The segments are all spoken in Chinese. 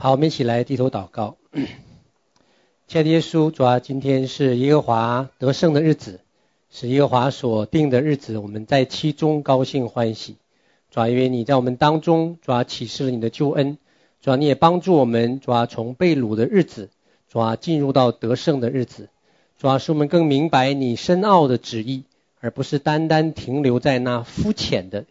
好，我们一起来低头祷告。亲爱的耶稣，主啊，今天是耶和华得胜的日子，是耶和华所定的日子，我们在其中高兴欢喜。主啊，因为你在我们当中，主啊，启示了你的救恩，主啊，你也帮助我们，主啊，从被掳的日子，主啊，进入到得胜的日子。主啊，使我们更明白你深奥的旨意，而不是单单停留在那肤浅的、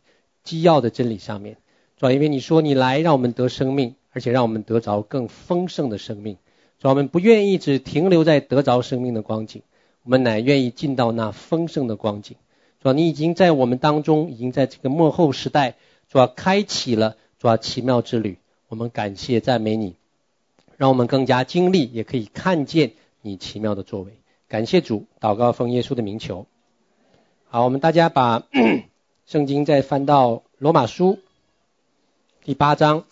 基要的真理上面。主啊，因为你说你来让我们得生命。而且让我们得着更丰盛的生命，主，我们不愿意只停留在得着生命的光景，我们乃愿意进到那丰盛的光景。主，你已经在我们当中，已经在这个末后时代，主要开启了主要奇妙之旅。我们感谢赞美你，让我们更加经历，也可以看见你奇妙的作为。感谢主，祷告奉耶稣的名求。好，我们大家把 圣经再翻到罗马书第八章。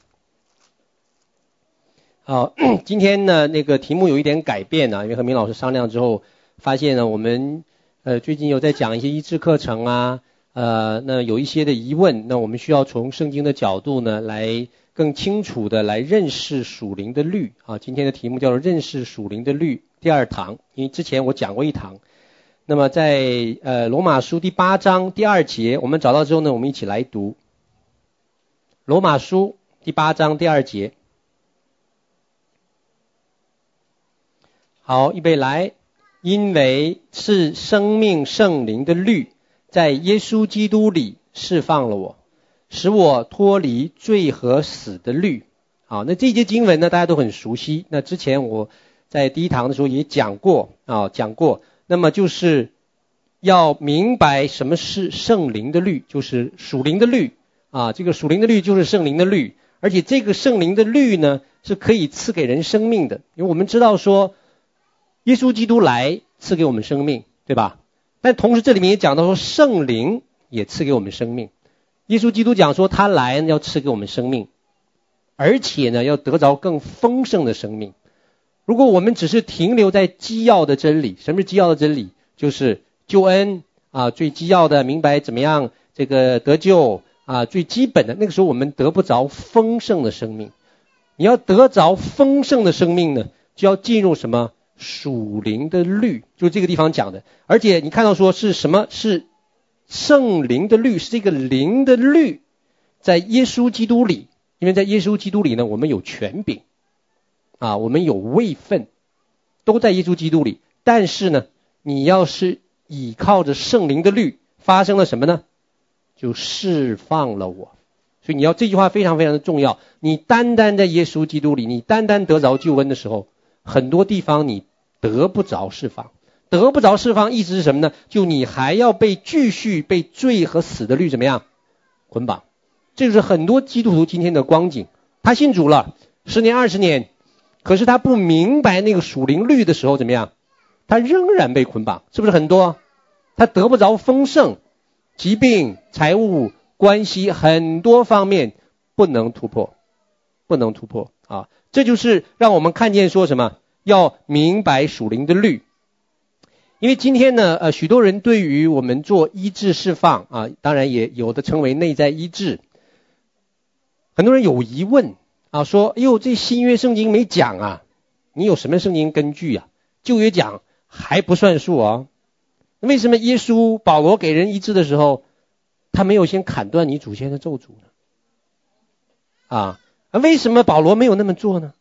好，今天呢，那个题目有一点改变啊，因为和明老师商量之后，发现呢，我们呃最近有在讲一些医治课程啊，呃，那有一些的疑问，那我们需要从圣经的角度呢，来更清楚的来认识属灵的律啊。今天的题目叫做认识属灵的律第二堂，因为之前我讲过一堂。那么在呃罗马书第八章第二节，我们找到之后呢，我们一起来读罗马书第八章第二节。好，预备来，因为是生命圣灵的律，在耶稣基督里释放了我，使我脱离罪和死的律。好，那这节经文呢，大家都很熟悉。那之前我在第一堂的时候也讲过啊，讲过。那么就是要明白什么是圣灵的律，就是属灵的律啊。这个属灵的律就是圣灵的律，而且这个圣灵的律呢，是可以赐给人生命的，因为我们知道说。耶稣基督来赐给我们生命，对吧？但同时这里面也讲到说，圣灵也赐给我们生命。耶稣基督讲说，他来要赐给我们生命，而且呢，要得着更丰盛的生命。如果我们只是停留在基要的真理，什么是基要的真理？就是救恩啊，最基要的明白怎么样这个得救啊，最基本的那个时候，我们得不着丰盛的生命。你要得着丰盛的生命呢，就要进入什么？属灵的律，就这个地方讲的，而且你看到说是什么？是圣灵的律，是这个灵的律，在耶稣基督里，因为在耶稣基督里呢，我们有权柄，啊，我们有位分，都在耶稣基督里。但是呢，你要是倚靠着圣灵的律，发生了什么呢？就释放了我。所以你要这句话非常非常的重要。你单单在耶稣基督里，你单单得着救恩的时候。很多地方你得不着释放，得不着释放，意思是什么呢？就你还要被继续被罪和死的律怎么样捆绑？这就是很多基督徒今天的光景。他信主了十年二十年，可是他不明白那个属灵律的时候怎么样？他仍然被捆绑，是不是很多？他得不着丰盛，疾病、财务、关系很多方面不能突破，不能突破啊。这就是让我们看见说什么，要明白属灵的律。因为今天呢，呃，许多人对于我们做医治释放啊，当然也有的称为内在医治。很多人有疑问啊，说：“哎呦，这新约圣经没讲啊，你有什么圣经根据啊？旧约讲还不算数啊？为什么耶稣保罗给人医治的时候，他没有先砍断你祖先的咒诅呢？”啊？那为什么保罗没有那么做呢？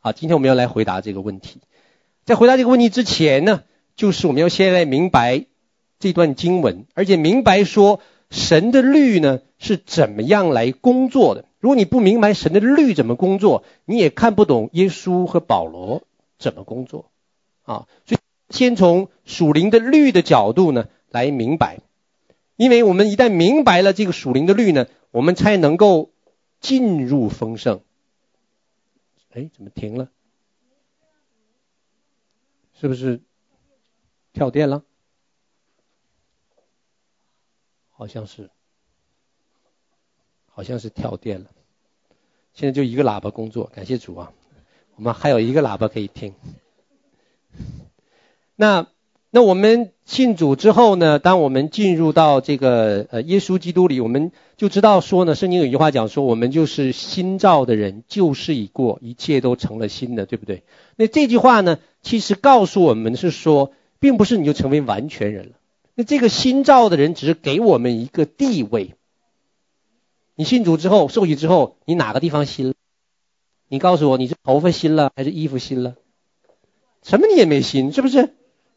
好，今天我们要来回答这个问题。在回答这个问题之前呢，就是我们要先来明白这段经文，而且明白说神的律呢是怎么样来工作的。如果你不明白神的律怎么工作，你也看不懂耶稣和保罗怎么工作啊。所以先从属灵的律的角度呢来明白，因为我们一旦明白了这个属灵的律呢，我们才能够。进入丰盛，哎，怎么停了？是不是跳电了？好像是，好像是跳电了。现在就一个喇叭工作，感谢主啊！我们还有一个喇叭可以听。那那我们信主之后呢，当我们进入到这个呃耶稣基督里，我们就知道说呢，圣经有一句话讲说，我们就是新造的人，旧事已过，一切都成了新的，对不对？那这句话呢，其实告诉我们是说，并不是你就成为完全人了。那这个新造的人只是给我们一个地位。你信主之后，受洗之后，你哪个地方新了？你告诉我，你是头发新了还是衣服新了？什么你也没新，是不是？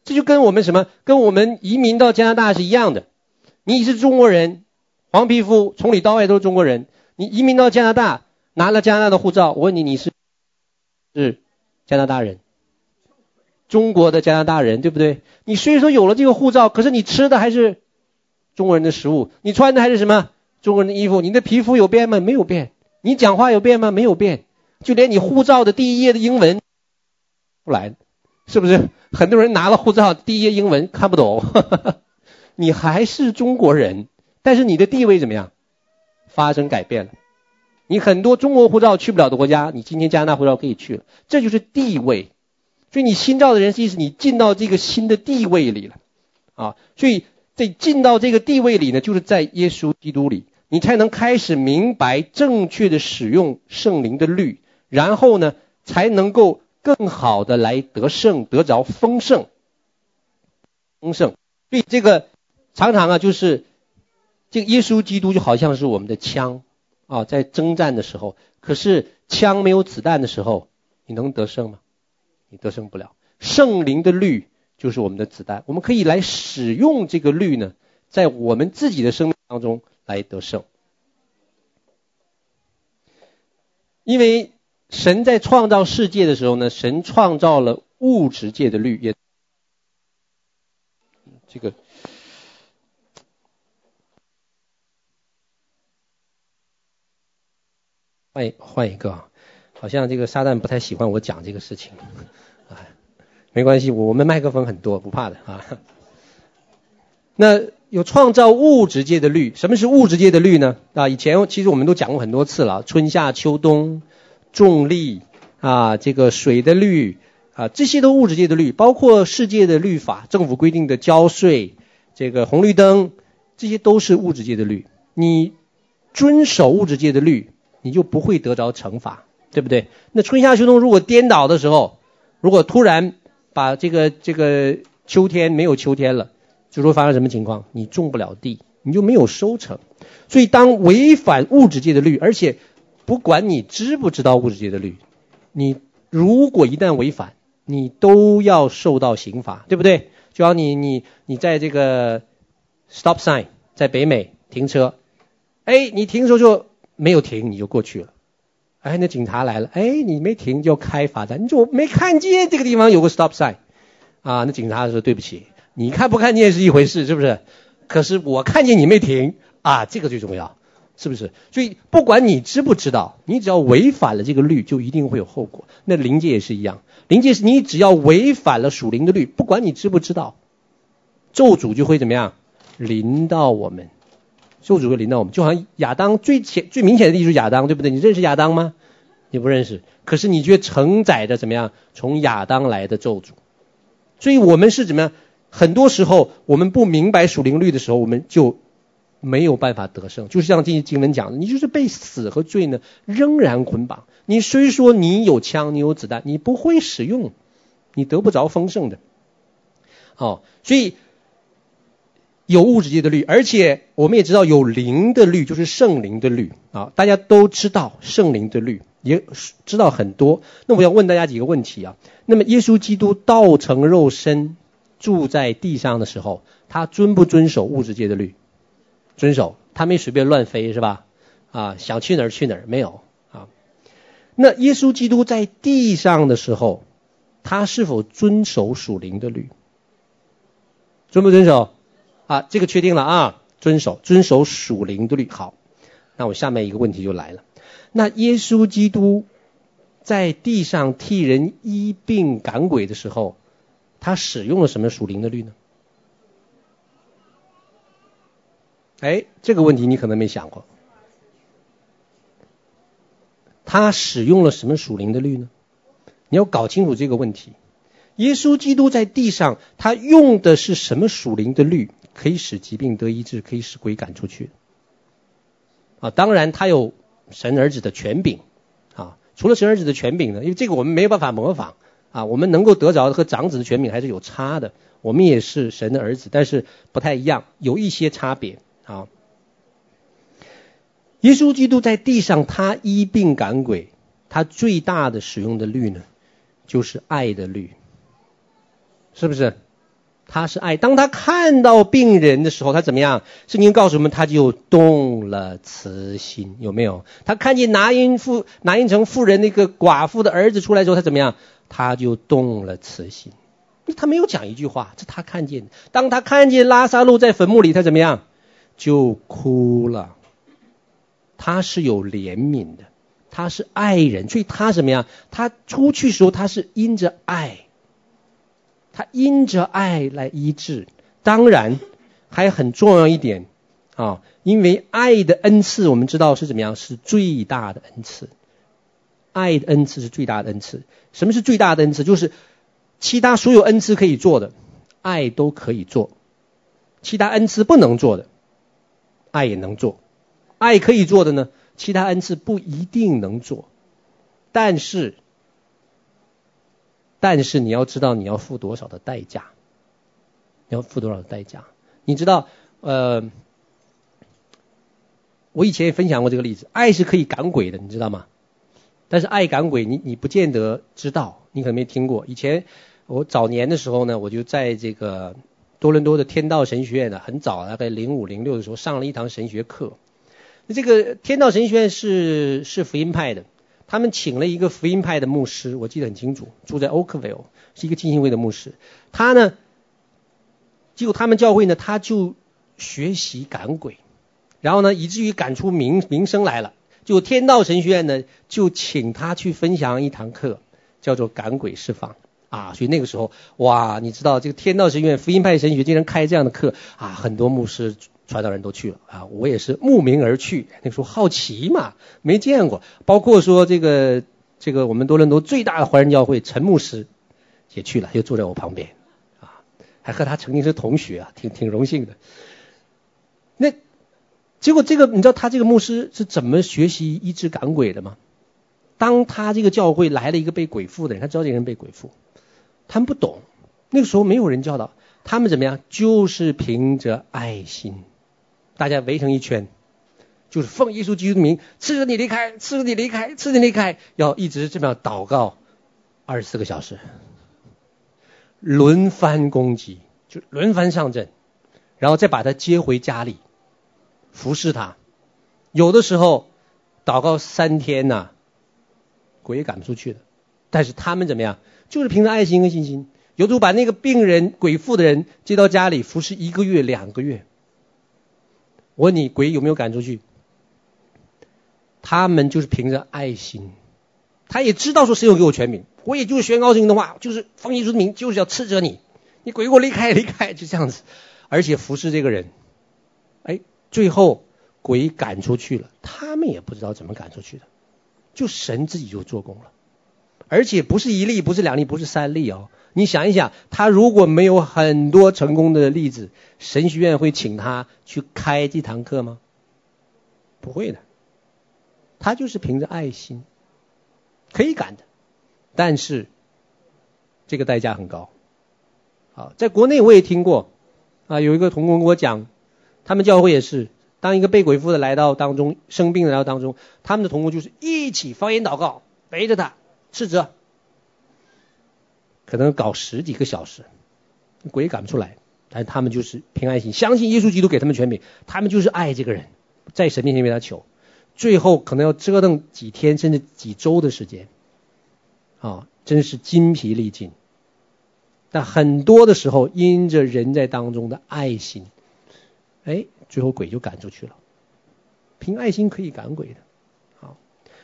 这就跟我们什么？跟我们移民到加拿大是一样的。你是中国人，黄皮肤，从里到外都是中国人。你移民到加拿大，拿了加拿大的护照，我问你，你是是加拿大人？中国的加拿大人，对不对？你虽说有了这个护照，可是你吃的还是中国人的食物，你穿的还是什么中国人的衣服？你的皮肤有变吗？没有变。你讲话有变吗？没有变。就连你护照的第一页的英文不来，是不是？很多人拿了护照第一页英文看不懂，你还是中国人，但是你的地位怎么样？发生改变了。你很多中国护照去不了的国家，你今天加拿大护照可以去了，这就是地位。所以你新造的人，意思你进到这个新的地位里了，啊，所以这进到这个地位里呢，就是在耶稣基督里，你才能开始明白正确的使用圣灵的律，然后呢，才能够更好的来得胜，得着丰盛，丰盛。所以这个常常啊，就是这个耶稣基督就好像是我们的枪啊，在征战的时候，可是枪没有子弹的时候，你能得胜吗？你得胜不了，圣灵的律就是我们的子弹，我们可以来使用这个律呢，在我们自己的生命当中来得胜。因为神在创造世界的时候呢，神创造了物质界的律，也这个换换一个啊，好像这个撒旦不太喜欢我讲这个事情。啊 没关系，我们麦克风很多，不怕的啊。那有创造物质界的律，什么是物质界的律呢？啊，以前其实我们都讲过很多次了，春夏秋冬、重力啊，这个水的律啊，这些都物质界的律，包括世界的律法，政府规定的交税，这个红绿灯，这些都是物质界的律。你遵守物质界的律，你就不会得着惩罚，对不对？那春夏秋冬如果颠倒的时候，如果突然把这个这个秋天没有秋天了，就说发生什么情况？你种不了地，你就没有收成。所以当违反物质界的律，而且不管你知不知道物质界的律，你如果一旦违反，你都要受到刑罚，对不对？就像你你你在这个 stop sign 在北美停车，哎，你停的时候就没有停，你就过去了。哎，那警察来了，哎，你没停就开罚单，你说我没看见这个地方有个 stop sign，啊，那警察说对不起，你看不看见是一回事，是不是？可是我看见你没停，啊，这个最重要，是不是？所以不管你知不知道，你只要违反了这个律，就一定会有后果。那灵界也是一样，灵界是你只要违反了属灵的律，不管你知不知道，咒诅就会怎么样临到我们。咒诅会临到我们，就好像亚当最显最明显的例子亚当，对不对？你认识亚当吗？你不认识，可是你却承载着怎么样从亚当来的咒诅。所以我们是怎么样？很多时候我们不明白属灵律的时候，我们就没有办法得胜。就是像这些经文讲的，你就是被死和罪呢仍然捆绑。你虽说你有枪，你有子弹，你不会使用，你得不着丰盛的。好，所以。有物质界的律，而且我们也知道有灵的律，就是圣灵的律啊。大家都知道圣灵的律，也知道很多。那我要问大家几个问题啊。那么耶稣基督道成肉身住在地上的时候，他遵不遵守物质界的律？遵守，他没随便乱飞是吧？啊，想去哪儿去哪儿没有啊？那耶稣基督在地上的时候，他是否遵守属灵的律？遵不遵守？啊，这个确定了啊，遵守遵守属灵的律。好，那我下面一个问题就来了。那耶稣基督在地上替人医病赶鬼的时候，他使用了什么属灵的律呢？哎，这个问题你可能没想过。他使用了什么属灵的律呢？你要搞清楚这个问题。耶稣基督在地上，他用的是什么属灵的律，可以使疾病得医治，可以使鬼赶出去？啊，当然他有神儿子的权柄啊。除了神儿子的权柄呢，因为这个我们没有办法模仿啊。我们能够得着的和长子的权柄还是有差的。我们也是神的儿子，但是不太一样，有一些差别啊。耶稣基督在地上，他医病赶鬼，他最大的使用的律呢，就是爱的律。是不是？他是爱。当他看到病人的时候，他怎么样？圣经告诉我们，他就动了慈心，有没有？他看见拿因富、拿因城富人那个寡妇的儿子出来之后，他怎么样？他就动了慈心。他没有讲一句话，这他看见。当他看见拉撒路在坟墓里，他怎么样？就哭了。他是有怜悯的，他是爱人，所以他怎么样？他出去时候，他是因着爱。他因着爱来医治，当然还很重要一点啊，因为爱的恩赐，我们知道是怎么样，是最大的恩赐。爱的恩赐是最大的恩赐。什么是最大的恩赐？就是其他所有恩赐可以做的，爱都可以做；其他恩赐不能做的，爱也能做。爱可以做的呢，其他恩赐不一定能做，但是。但是你要知道你要付多少的代价，你要付多少的代价？你知道，呃，我以前也分享过这个例子，爱是可以赶鬼的，你知道吗？但是爱赶鬼，你你不见得知道，你可能没听过。以前我早年的时候呢，我就在这个多伦多的天道神学院呢，很早大概零五零六的时候上了一堂神学课。那这个天道神学院是是福音派的。他们请了一个福音派的牧师，我记得很清楚，住在 Oakville，是一个浸信会的牧师。他呢，结果他们教会呢，他就学习赶鬼，然后呢，以至于赶出名名声来了。就天道神学院呢，就请他去分享一堂课，叫做赶鬼释放啊。所以那个时候，哇，你知道这个天道神学院福音派神学竟然开这样的课啊，很多牧师。传道人都去了啊，我也是慕名而去。那时候好奇嘛，没见过。包括说这个这个我们多伦多最大的华人教会陈牧师也去了，又坐在我旁边啊，还和他曾经是同学啊，挺挺荣幸的。那结果这个你知道他这个牧师是怎么学习医治赶鬼的吗？当他这个教会来了一个被鬼附的人，他知道这个人被鬼附，他们不懂，那个时候没有人教导他们怎么样，就是凭着爱心。大家围成一圈，就是奉耶稣基督的名，斥责你离开，斥责你离开，斥责你离开，要一直这么祷告二十四个小时，轮番攻击，就轮番上阵，然后再把他接回家里服侍他。有的时候祷告三天呐、鬼也赶不出去的。但是他们怎么样？就是凭着爱心和信心，有的把那个病人鬼附的人接到家里服侍一个月、两个月。我问你，鬼有没有赶出去？他们就是凭着爱心，他也知道说谁有给我权柄，我也就是宣告圣经的话，就是奉耶稣的名，就是要斥责你，你鬼给我离开离开，就这样子，而且服侍这个人，哎，最后鬼赶出去了，他们也不知道怎么赶出去的，就神自己就做工了，而且不是一例，不是两例，不是三例哦。你想一想，他如果没有很多成功的例子，神学院会请他去开这堂课吗？不会的，他就是凭着爱心，可以赶的，但是这个代价很高。好，在国内我也听过，啊，有一个同工跟我讲，他们教会也是，当一个被鬼附的来到当中，生病的来到当中，他们的同工就是一起方言祷告，背着他斥责。可能搞十几个小时，鬼赶不出来，但他们就是凭爱心，相信耶稣基督给他们权柄，他们就是爱这个人，在神面前为他求，最后可能要折腾几天甚至几周的时间，啊，真是筋疲力尽。但很多的时候，因着人在当中的爱心，哎，最后鬼就赶出去了。凭爱心可以赶鬼的，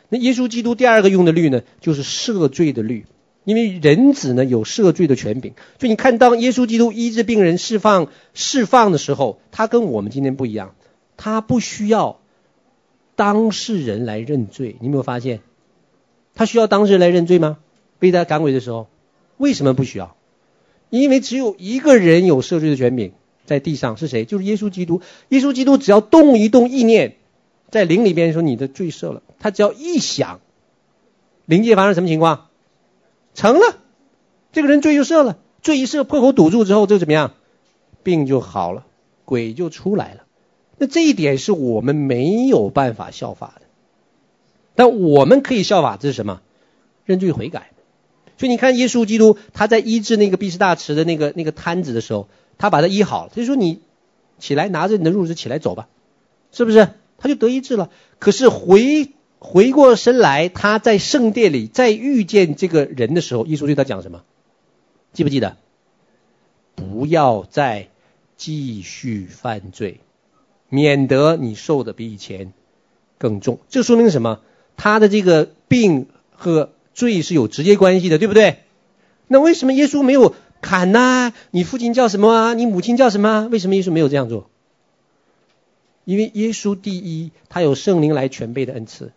那耶稣基督第二个用的律呢，就是赦罪的律。因为人子呢有赦罪的权柄，所以你看，当耶稣基督医治病人、释放释放的时候，他跟我们今天不一样，他不需要当事人来认罪。你有没有发现？他需要当事人来认罪吗？被他赶鬼的时候，为什么不需要？因为只有一个人有赦罪的权柄，在地上是谁？就是耶稣基督。耶稣基督只要动一动意念，在灵里边说你的罪赦了，他只要一想，灵界发生什么情况？成了，这个人罪就赦了，罪一赦，破口堵住之后，就怎么样？病就好了，鬼就出来了。那这一点是我们没有办法效法的，但我们可以效法，这是什么？认罪悔改。所以你看，耶稣基督他在医治那个毕士大池的那个那个瘫子的时候，他把他医好了，他就说：“你起来，拿着你的褥子起来走吧。”是不是？他就得医治了。可是回回过身来，他在圣殿里再遇见这个人的时候，耶稣对他讲什么？记不记得？不要再继续犯罪。免得你受的比以前更重，这说明什么？他的这个病和罪是有直接关系的，对不对？那为什么耶稣没有砍呢？你父亲叫什么啊？你母亲叫什么？为什么耶稣没有这样做？因为耶稣第一，他有圣灵来全备的恩赐；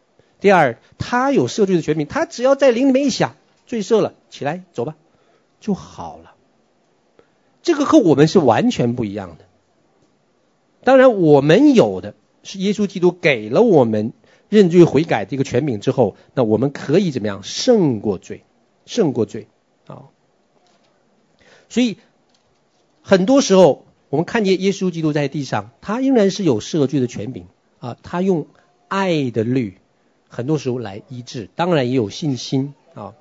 第二，他有赦罪的权柄，他只要在灵里面一想，罪赦了，起来走吧，就好了。这个和我们是完全不一样的。当然，我们有的是耶稣基督给了我们认罪悔改这个权柄之后，那我们可以怎么样胜过罪？胜过罪啊！所以很多时候，我们看见耶稣基督在地上，他仍然是有赦罪的权柄啊。他用爱的律，很多时候来医治，当然也有信心啊。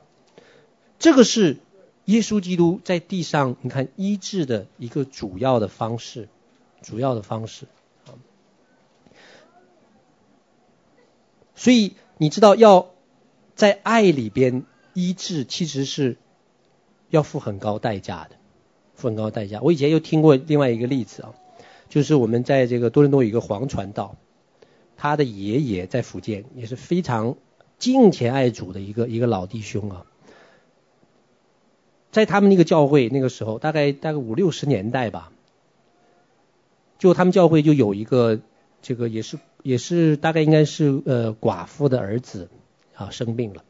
这个是耶稣基督在地上，你看医治的一个主要的方式。主要的方式，所以你知道要在爱里边医治，其实是要付很高代价的，付很高代价。我以前又听过另外一个例子啊，就是我们在这个多伦多有一个黄传道，他的爷爷在福建也是非常敬虔爱主的一个一个老弟兄啊，在他们那个教会那个时候，大概大概五六十年代吧。就他们教会就有一个，这个也是也是大概应该是呃寡妇的儿子啊生病了，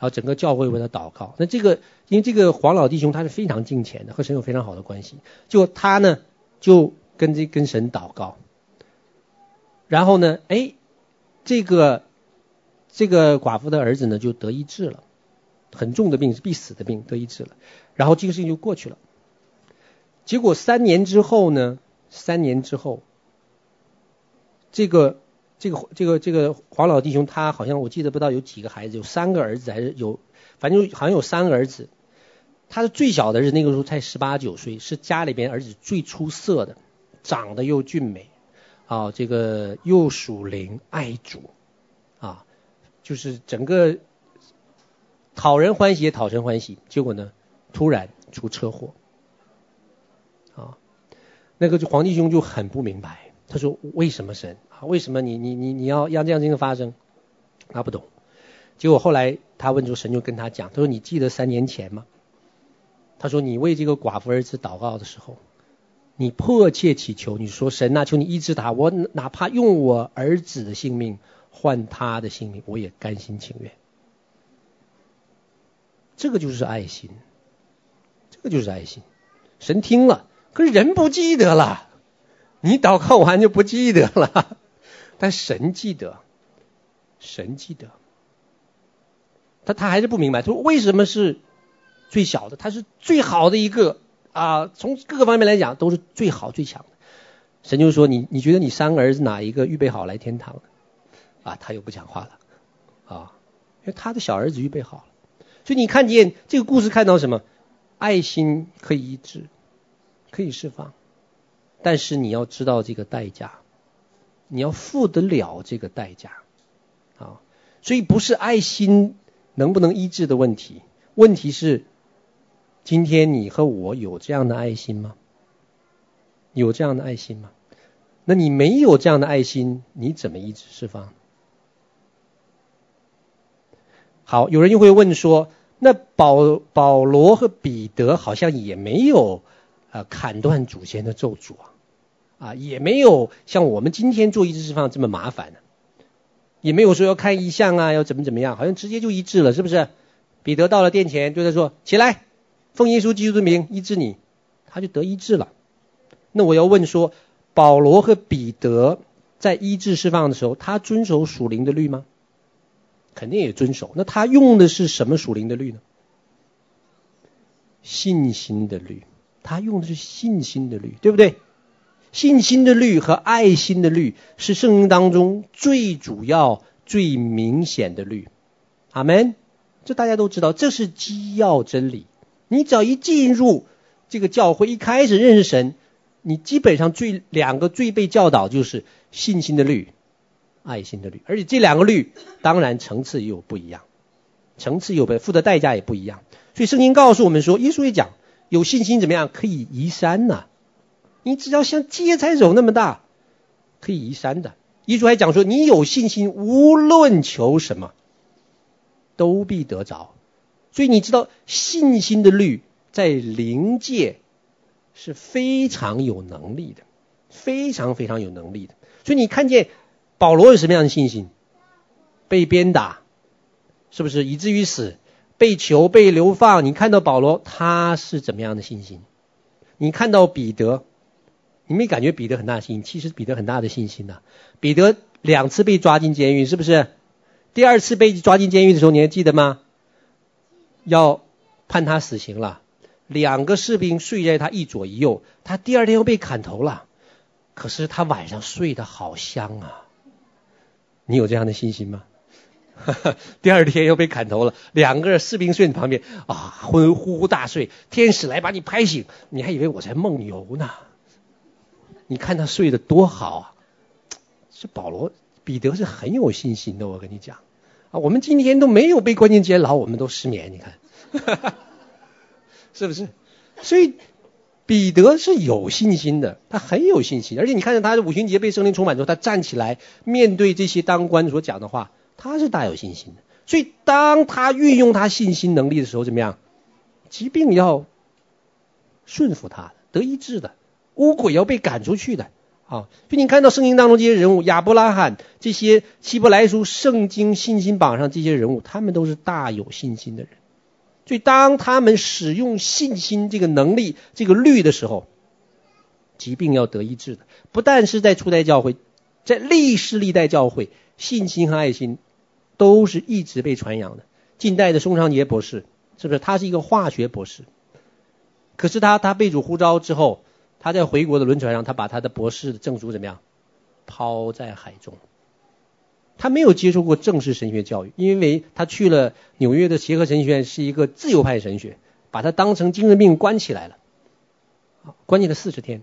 然后整个教会为他祷告。那这个因为这个黄老弟兄他是非常敬虔的，和神有非常好的关系。就他呢就跟这跟神祷告，然后呢哎这个这个寡妇的儿子呢就得医治了，很重的病是必死的病得医治了，然后这个事情就过去了。结果三年之后呢？三年之后，这个这个这个这个黄老弟兄，他好像我记得不知道有几个孩子，有三个儿子还是有，反正好像有三个儿子。他的最小的儿子那个时候才十八九岁，是家里边儿子最出色的，长得又俊美，啊，这个又属灵爱主，啊，就是整个讨人欢喜也讨神欢喜。结果呢，突然出车祸。啊那个就黄弟兄就很不明白，他说：“为什么神？为什么你你你你要让这样事情发生？”他不懂。结果后来他问出神就跟他讲：“他说你记得三年前吗？”他说：“你为这个寡妇儿子祷告的时候，你迫切祈求，你说神啊，求你医治他，我哪怕用我儿子的性命换他的性命，我也甘心情愿。”这个就是爱心，这个就是爱心。神听了。可是人不记得了，你祷告完就不记得了，但神记得，神记得，他他还是不明白，他说为什么是最小的？他是最好的一个啊，从各个方面来讲都是最好最强的。神就说你你觉得你三个儿子哪一个预备好来天堂？啊，他又不讲话了，啊，因为他的小儿子预备好了。所以你看见这个故事看到什么？爱心可以医治。可以释放，但是你要知道这个代价，你要付得了这个代价，啊，所以不是爱心能不能医治的问题，问题是今天你和我有这样的爱心吗？有这样的爱心吗？那你没有这样的爱心，你怎么医治释放？好，有人又会问说，那保保罗和彼得好像也没有。啊，砍断祖先的咒诅啊，啊，也没有像我们今天做医治释放这么麻烦呢，也没有说要看意象啊，要怎么怎么样，好像直接就医治了，是不是？彼得到了殿前，对他说：“起来，奉耶稣基督的名医治你，他就得医治了。那我要问说，保罗和彼得在医治释放的时候，他遵守属灵的律吗？肯定也遵守。那他用的是什么属灵的律呢？信心的律。他用的是信心的律，对不对？信心的律和爱心的律是圣经当中最主要、最明显的律。阿门。这大家都知道，这是基要真理。你只要一进入这个教会，一开始认识神，你基本上最两个最被教导就是信心的律、爱心的律，而且这两个律当然层次又不一样，层次又不付的代价也不一样。所以圣经告诉我们说，耶稣也讲，有信心怎么样可以移山呢？你只要像芥菜种那么大，可以移山的。耶稣还讲说，你有信心，无论求什么。都必得着，所以你知道信心的律在灵界是非常有能力的，非常非常有能力的。所以你看见保罗有什么样的信心？被鞭打，是不是以至于死？被囚、被流放。你看到保罗他是怎么样的信心？你看到彼得，你没感觉彼得很大信心？其实彼得很大的信心呐、彼得两次被抓进监狱，是不是？第二次被抓进监狱的时候，你还记得吗？要判他死刑了，两个士兵睡在他一左一右，他第二天又被砍头了。可是他晚上睡得好香啊！你有这样的信心吗？第二天又被砍头了，两个士兵睡你旁边啊，昏呼呼大睡。天使来把你拍醒，你还以为我在梦游呢。你看他睡得多好啊！是保罗。彼得是很有信心的，我跟你讲啊，我们今天都没有被关进监牢，我们都失眠，你看，是不是？所以彼得是有信心的，他很有信心，而且你看见他五旬节被圣灵充满之后，他站起来面对这些当官所讲的话，他是大有信心的。所以当他运用他信心能力的时候，怎么样？疾病要顺服他，得医治的，乌鬼要被赶出去的。啊，所以你看到圣经当中这些人物，亚伯拉罕这些希伯来书圣经信心榜上这些人物，他们都是大有信心的人。所以当他们使用信心这个能力、这个律的时候，疾病要得医治的，不但是在初代教会，在历世历代教会，信心和爱心都是一直被传扬的。近代的宋昌杰博士，是不是？他是一个化学博士，可是他他被主呼召之后。他在回国的轮船上，他把他的博士的证书怎么样抛在海中？他没有接受过正式神学教育，因为他去了纽约的协和神学院，是一个自由派神学，把他当成精神病关起来了，关进了四十天。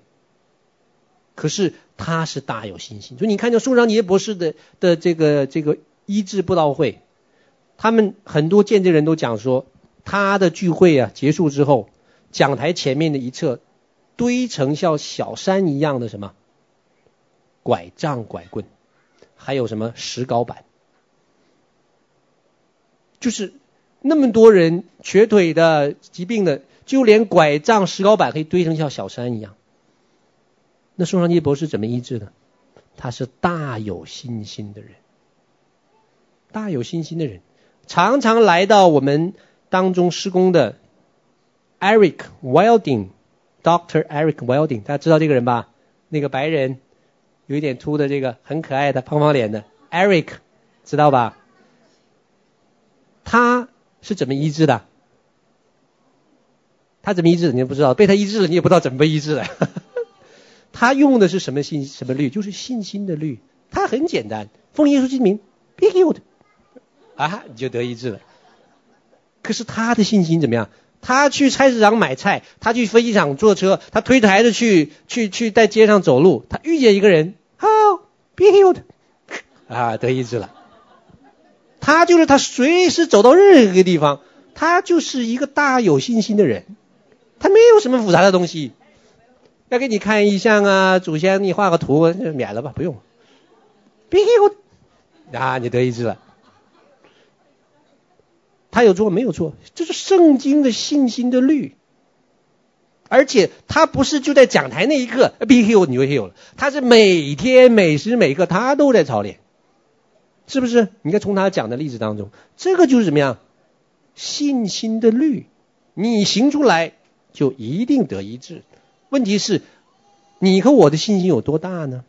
可是他是大有信心，所以你看，这宋昌杰博士的的这个这个医治布道会，他们很多见证人都讲说，他的聚会啊结束之后，讲台前面的一侧。堆成像小山一样的什么拐杖、拐棍，还有什么石膏板，就是那么多人瘸腿的、疾病的，就连拐杖、石膏板可以堆成像小山一样。那宋昌基博士怎么医治的？他是大有信心的人，大有信心的人，常常来到我们当中施工的 Eric Wilding。Doctor Eric Welding，大家知道这个人吧？那个白人，有一点秃的，这个很可爱的胖胖脸的 Eric，知道吧？他是怎么医治的？他怎么医治的？你不知道，被他医治了，你也不知道怎么被医治的。他用的是什么信什么律？就是信心的律。他很简单，奉耶稣之名，be healed，啊，你就得医治了。可是他的信心怎么样？他去菜市场买菜，他去飞机场坐车，他推着孩子去去去在街上走路，他遇见一个人，好，be healed，啊，得医治了。他就是他随时走到任何一个地方，他就是一个大有信心的人，他没有什么复杂的东西，要给你看异象啊，祖先你画个图，免了吧，不用，be healed，啊，你得医治了。他有错没有错？这是圣经的信心的律，而且他不是就在讲台那一刻，be healed 你就 h e a l 了，他是每天每时每刻他都在操练，是不是？你看从他讲的例子当中，这个就是怎么样？信心的律，你行出来就一定得一致。问题是，你和我的信心有多大呢？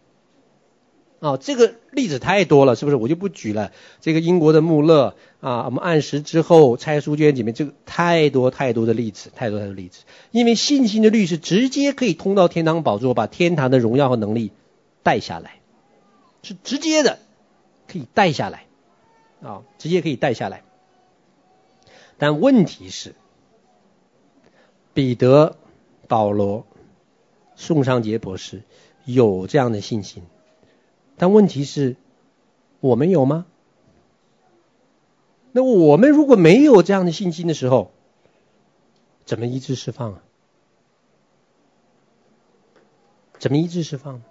啊，这个例子太多了，是不是？我就不举了。这个英国的穆勒啊，我们按时之后拆书卷里面，这个太多太多的例子，太多太多例子。因为信心的律是直接可以通到天堂宝座，把天堂的荣耀和能力带下来，是直接的，可以带下来，啊，直接可以带下来。但问题是，彼得、保罗、宋尚杰博士有这样的信心。但问题是，我们有吗？那我们如果没有这样的信心的时候，怎么医治释放啊？怎么医治释放？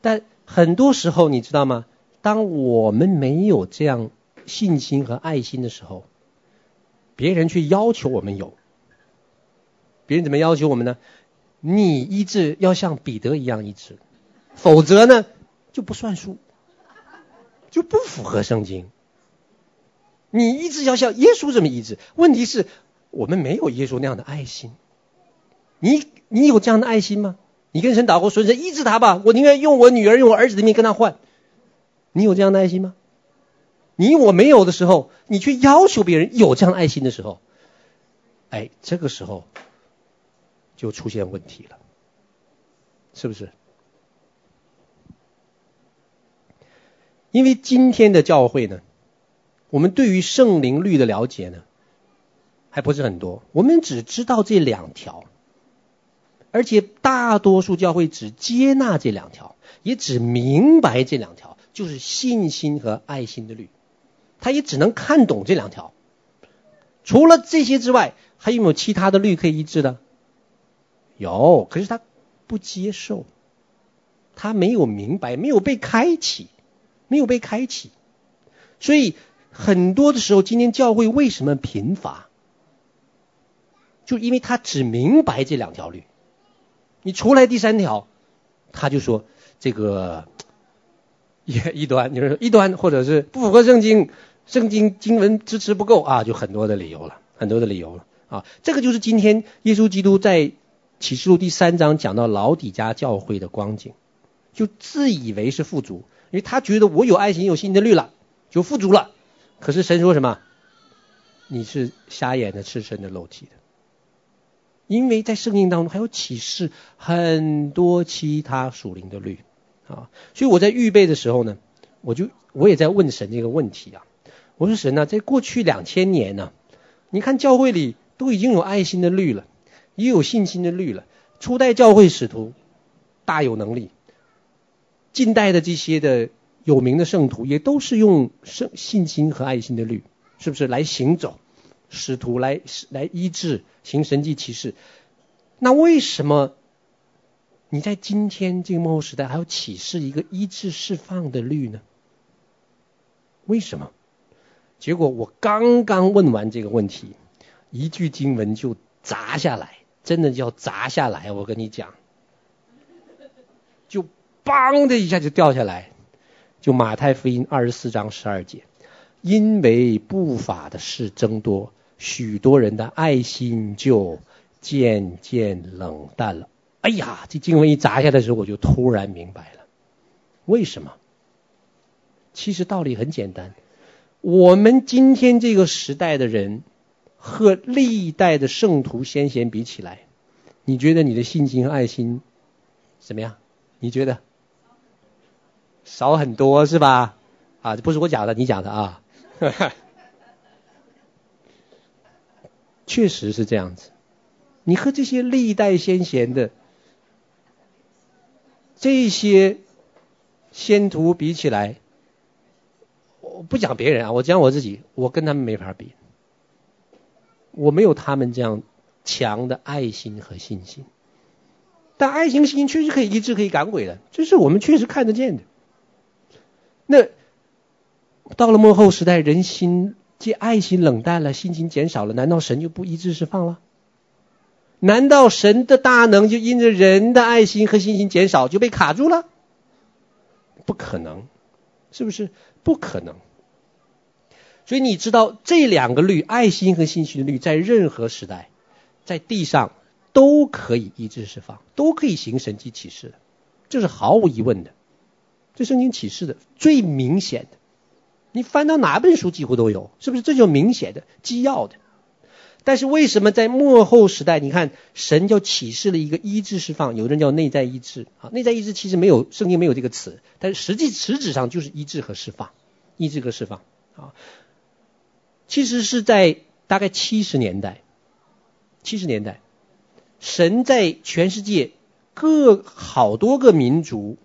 但很多时候你知道吗？当我们没有这样信心和爱心的时候，别人却要求我们有。别人怎么要求我们呢？你医治要像彼得一样医治，否则呢？就不算数，就不符合圣经。你医治要像耶稣这么医治，问题是我们没有耶稣那样的爱心。你你有这样的爱心吗？你跟神祷告说，神医治他吧，我宁愿用我女儿、用我儿子的命跟他换。你有这样的爱心吗？你我没有的时候，你去要求别人有这样的爱心的时候，哎，这个时候就出现问题了，是不是？因为今天的教会呢，我们对于圣灵律的了解呢，还不是很多。我们只知道这两条，而且大多数教会只接纳这两条，也只明白这两条，就是信心和爱心的律。他也只能看懂这两条。除了这些之外，还有没有其他的律可以医治的？有，可是他不接受，他没有明白，没有被开启。没有被开启，所以很多的时候，今天教会为什么贫乏？就因为他只明白这两条律，你出来第三条，他就说这个一 一端，就是一端，或者是不符合圣经，圣经经文支持不够啊，就很多的理由了，很多的理由了啊。这个就是今天耶稣基督在启示录第三章讲到老底家教会的光景，就自以为是富足。因为他觉得我有爱心、有信心的律了，就富足了。可是神说什么？你是瞎眼的、赤身的、肉体的。因为在圣经当中还有启示很多其他属灵的律啊，所以我在预备的时候呢，我就我也在问神这个问题啊。我说神呐、啊，在过去两千年呢、你看教会里都已经有爱心的律了，也有信心的律了。初代教会使徒大有能力。近代的这些的有名的圣徒，也都是用圣信心和爱心的律，是不是来行走？使徒来来医治，行神迹奇事。那为什么你在今天这个末后时代还要启示一个医治释放的律呢？为什么？结果我刚刚问完这个问题，一句经文就砸下来，真的叫砸下来。我跟你讲，就。邦的一下就掉下来，就马太福音二十四章十二节，因为不法的事增多，许多人的爱心就渐渐冷淡了。哎呀，这经文一砸下来的时候，我就突然明白了，为什么？其实道理很简单，我们今天这个时代的人和历代的圣徒先贤比起来，你觉得你的信心和爱心怎么样？你觉得？少很多是吧？啊，这不是我讲的，你讲的啊。确实是这样子。你和这些历代先贤的这些仙徒比起来，我不讲别人啊，我讲我自己，我跟他们没法比。我没有他们这样强的爱心和信心。但爱心、信心确实可以医治、可以赶鬼的，这是我们确实看得见的。那到了末后时代，人心这爱心冷淡了，信心减少了，难道神就不一致释放了？难道神的大能就因着人的爱心和信心减少就被卡住了？不可能，是不是？不可能。所以你知道这两个律，爱心和信心律，在任何时代在地上都可以一致释放，都可以行神迹启示，这是毫无疑问的。这圣经启示的最明显的，你翻到哪本书几乎都有，是不是？这就明显的、基要的。但是为什么在末后时代，你看神就启示了一个医治释放，有人叫内在医治啊，内在医治其实没有圣经没有这个词，但是实际实质上就是医治和释放，医治和释放啊。其实是在大概七十年代，七十年代，神在全世界各好多个民族、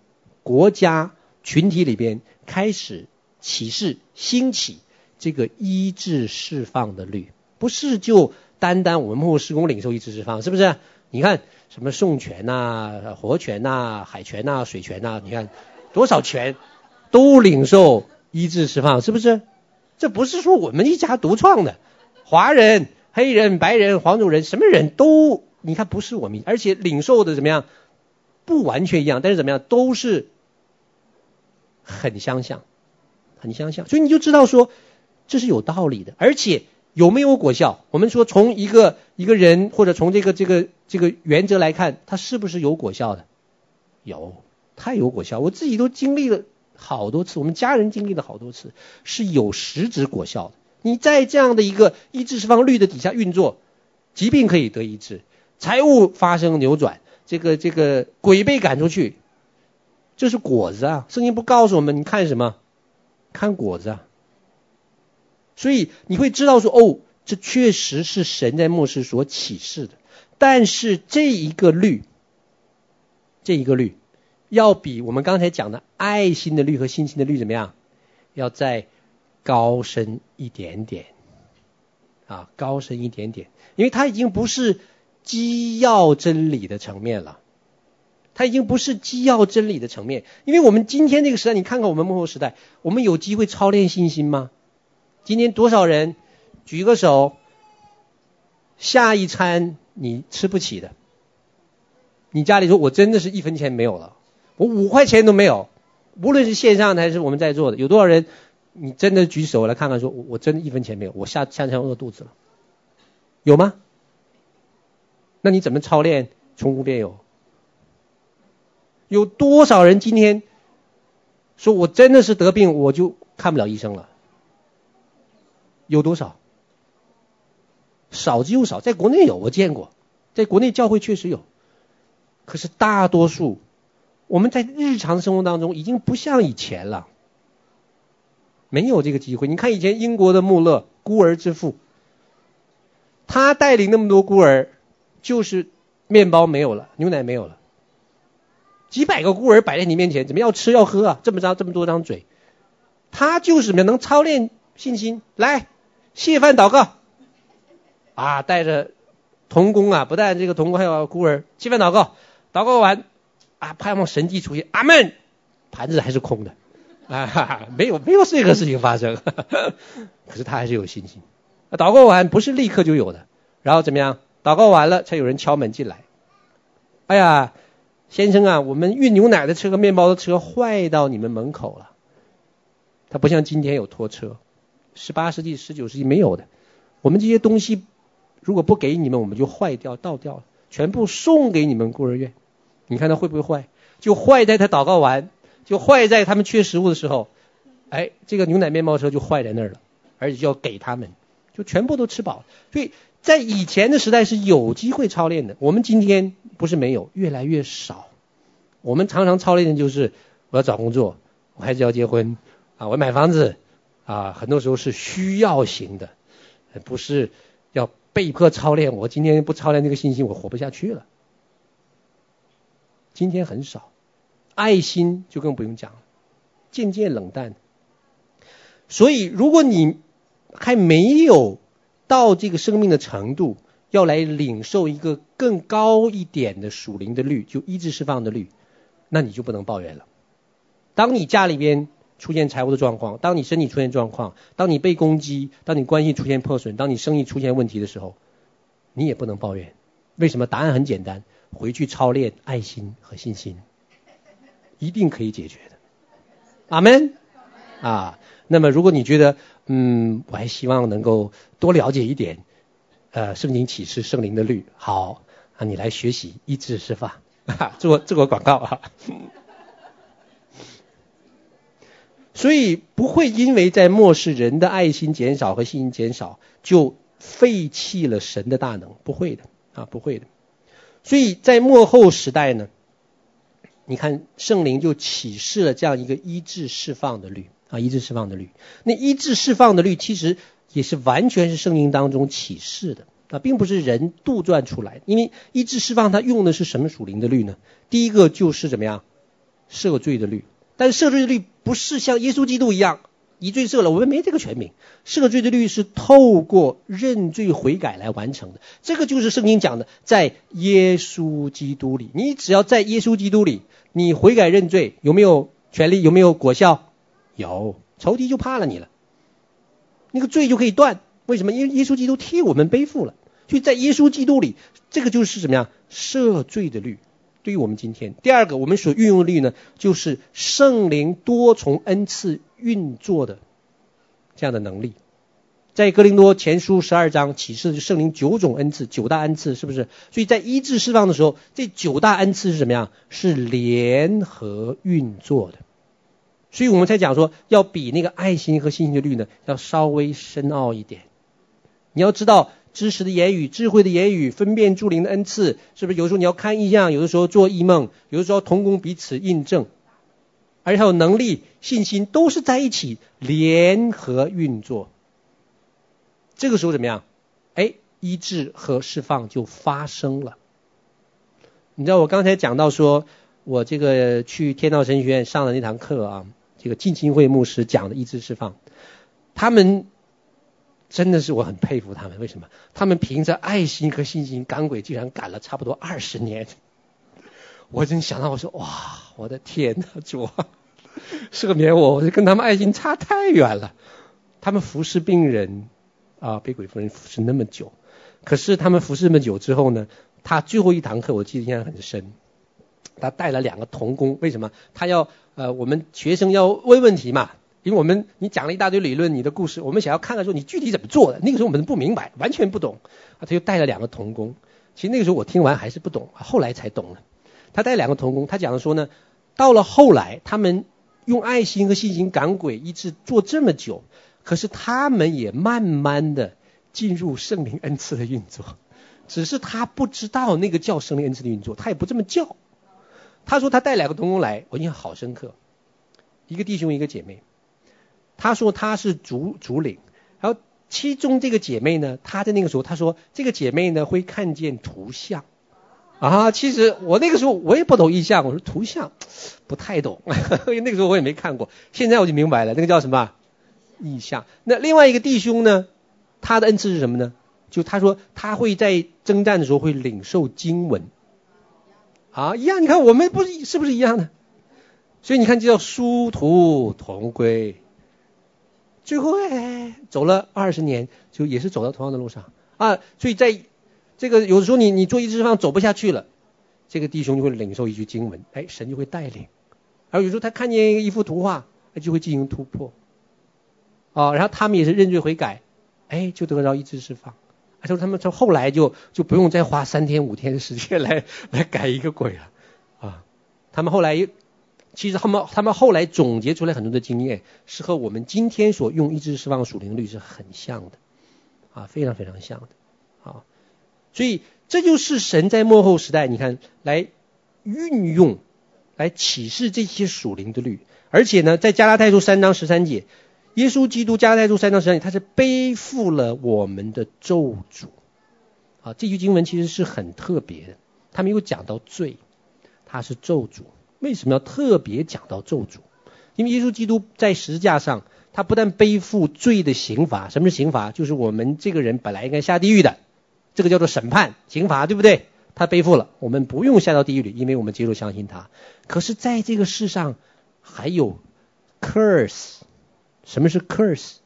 国家、群体里边开始启示兴起这个医治释放的律。不是就单单我们幕后事工领受医治释放，是不是？你看什么圣泉呐、活泉呐、海泉呐、水泉呐，你看多少泉都领受医治释放，是不是？这不是说我们一家独创的，华人、黑人、白人、黄种人，什么人都你看不是我们，而且领受的怎么样？不完全一样，但是怎么样都是很相像，很相像，所以你就知道说这是有道理的，而且。有没有果效？我们说从一个一个人或者从这个这个这个原则来看，他是不是有果效的？有，太有果效。我自己都经历了好多次，我们家人经历了好多次，是有实质果效的。你在这样的一个抑制释放率的底下运作，疾病可以得医治，财务发生扭转，这个这个鬼被赶出去，这是果子啊！圣经不告诉我们，你看什么？看果子啊！所以你会知道说，哦，这确实是神在末世所启示的。但是这一个律，这一个律，要比我们刚才讲的爱心的律和信心的律怎么样？要再高深一点点，啊，高深一点点，因为它已经不是基要真理的层面了，它已经不是基要真理的层面。因为我们今天这个时代，你看看我们幕后时代，我们有机会操练信心吗？今天多少人举个手？下一餐你吃不起的，你家里说我真的是一分钱没有了，我五块钱都没有。无论是线上的还是我们在座的，有多少人？你真的举手来看看，说我真的一分钱没有，我下下餐饿肚子了，有吗？那你怎么操练从无变有？有多少人今天说我真的是得病，我就看不了医生了？有多少？少之又少，在国内有，我见过，在国内教会确实有。可是大多数，我们在日常生活当中已经不像以前了，没有这个机会。你看以前英国的穆勒，孤儿之父，他带领那么多孤儿，就是面包没有了，牛奶没有了，几百个孤儿摆在你面前，怎么要吃要喝啊？这么张这么多张嘴，他就是什么能操练信心来。谢饭祷告，啊，带着童工啊，不但这个童工，还有孤儿，谢饭祷告，祷告完，啊，盼望神迹出现，阿门，盘子还是空的，啊，没有没有这个事情发生，可是他还是有信心。祷告完不是立刻就有的，然后怎么样？祷告完了才有人敲门进来。哎呀，先生啊，我们运牛奶的车和面包的车坏到你们门口了，他不像今天有拖车。十八世纪、十九世纪没有的，我们这些东西如果不给你们，我们就坏掉、倒掉了，全部送给你们孤儿院。你看它会不会坏？就坏在他祷告完，就坏在他们缺食物的时候，哎，这个牛奶面包车就坏在那儿了，而且就要给他们，就全部都吃饱。所以在以前的时代是有机会操练的，我们今天不是没有，越来越少。我们常常操练的就是我要找工作，我孩子要结婚啊，我要买房子。啊，很多时候是需要型的，不是要被迫操练。我今天不操练这个信心，我活不下去了。今天很少，爱心就更不用讲了，渐渐冷淡。所以，如果你还没有到这个生命的程度，要来领受一个更高一点的属灵的律，就医治释放的律，那你就不能抱怨了。当你家里边。出现财务的状况，当你身体出现状况，当你被攻击，当你关系出现破损，当你生意出现问题的时候，你也不能抱怨。为什么？答案很简单，回去操练爱心和信心，一定可以解决的。阿门。啊，那么如果你觉得，嗯，我还希望能够多了解一点，呃圣经启示圣灵的律，好啊，你来学习医治释放，做做个广告啊。所以不会因为在末世人的爱心减少和信心减少，就废弃了神的大能，不会的啊，不会的。所以在末后时代呢，你看圣灵就启示了这样一个医治释放的律啊，医治释放的律。那医治释放的律其实也是完全是圣经当中启示的啊，并不是人杜撰出来。因为医治释放它用的是什么属灵的律呢？第一个就是怎么样赦罪的律。但是赦罪的律不是像耶稣基督一样，一罪赦了，我们没这个权柄。赦罪的律是透过认罪悔改来完成的。这个就是圣经讲的，在耶稣基督里，你只要在耶稣基督里，你悔改认罪，有没有权利？有没有果效？有，仇敌就怕了你了，那个罪就可以断。为什么？因为耶稣基督替我们背负了，所以在耶稣基督里，这个就是什么样？赦罪的律。对于我们今天，第二个我们所运用的律呢，就是圣灵多重恩赐运作的这样的能力。在哥林多前书十二章启示圣灵九种恩赐，九大恩赐是不是？所以在医治释放的时候，这九大恩赐是什么呀？是联合运作的。所以我们才讲说，要比那个爱心和信心的律呢，要稍微深奥一点。你要知道。知识的言语、智慧的言语、分辨诸灵的恩赐，是不是？有时候你要看异象，有的时候做异梦，有的时候同工彼此印证，而且还有能力、信心，都是在一起联合运作。这个时候怎么样？哎，医治和释放就发生了。你知道我刚才讲到说，我这个去天道神学院上的那堂课啊，这个浸信会牧师讲的医治释放，他们。真的是我很佩服他们，为什么？他们凭着爱心和信心赶鬼，竟然赶了差不多二十年。我真想到，我说哇，我的天哪，主啊，赦免我，我就跟他们爱心差太远了。他们服侍病人啊，被鬼附人服侍那么久，可是他们服侍那么久之后呢，他最后一堂课我记得印象很深，他带了两个童工，为什么？他要呃，我们学生要问问题嘛。因为我们你讲了一大堆理论，你的故事，我们想要看看说你具体怎么做的。那个时候我们不明白，完全不懂。啊，他就带了两个童工。其实那个时候我听完还是不懂，后来才懂了。他带两个童工，他讲的说呢，到了后来，他们用爱心和信心赶鬼，一直做这么久，可是他们也慢慢的进入圣灵恩赐的运作，只是他不知道那个叫圣灵恩赐的运作，他也不这么叫。他说他带两个同工来，我印象好深刻，一个弟兄一个姐妹。他说他是主主领，然后其中这个姐妹呢，她在那个时候，她说这个姐妹呢会看见图像，啊，其实我那个时候我也不懂意象，我说图像不太懂，因为那个时候我也没看过，现在我就明白了，那个叫什么？意象。那另外一个弟兄呢，他的恩赐是什么呢？就他说他会在征战的时候会领受经文，啊，一样，你看我们不是是不是一样的？所以你看，这叫殊途同归。最后哎，走了二十年，就也是走到同样的路上啊。所以在这个有的时候你，你做医治释放走不下去了，这个弟兄就会领受一句经文，哎，神就会带领。而有时候他看见一幅图画，就会进行突破。啊，然后他们也是认罪悔改，哎，就得到一次释放。他说他们从后来就就不用再花三天五天的时间 来来改一个鬼了啊。他们后来。其实他们他们后来总结出来很多的经验，是和我们今天所用医治释放属灵律是很像的，啊，非常非常像的，啊，所以这就是神在末后时代，你看来运用，来启示这些属灵的律，而且呢，在加拉太书三章十三节，耶稣基督加拉太书三章十三节，他是背负了我们的咒诅，啊，这句经文其实是很特别的，他没有讲到罪，他是咒诅。为什么要特别讲到咒诅？因为耶稣基督在十字架上，他不但背负罪的刑罚，什么是刑罚？就是我们这个人本来应该下地狱的，这个叫做审判刑罚，对不对？他背负了，我们不用下到地狱里，因为我们接受相信他。可是，在这个世上还有 curse，什么是 curse？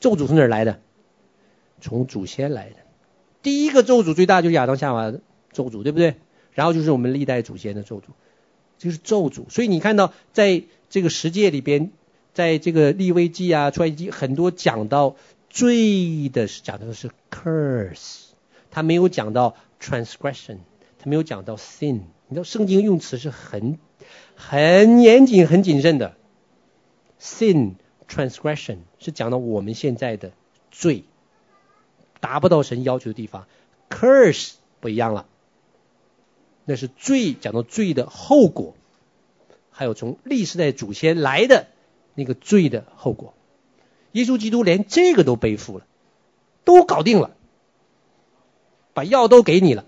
咒诅从哪儿来的？从祖先来的。第一个咒诅最大就是亚当夏娃的咒诅，对不对？然后就是我们历代祖先的咒诅。就是咒诅，所以你看到在这个十诫里边，在这个利未记啊、出埃及记很多讲到罪的是讲的是 curse，他没有讲到 transgression，他没有讲到 sin。你知道圣经用词是很很严谨、很谨慎的。sin transgression 是讲到我们现在的罪，达不到神要求的地方。curse 不一样了，那是罪，讲到罪的后果，还有从历史代祖先来的那个罪的后果。耶稣基督连这个都背负了，都搞定了，把药都给你了。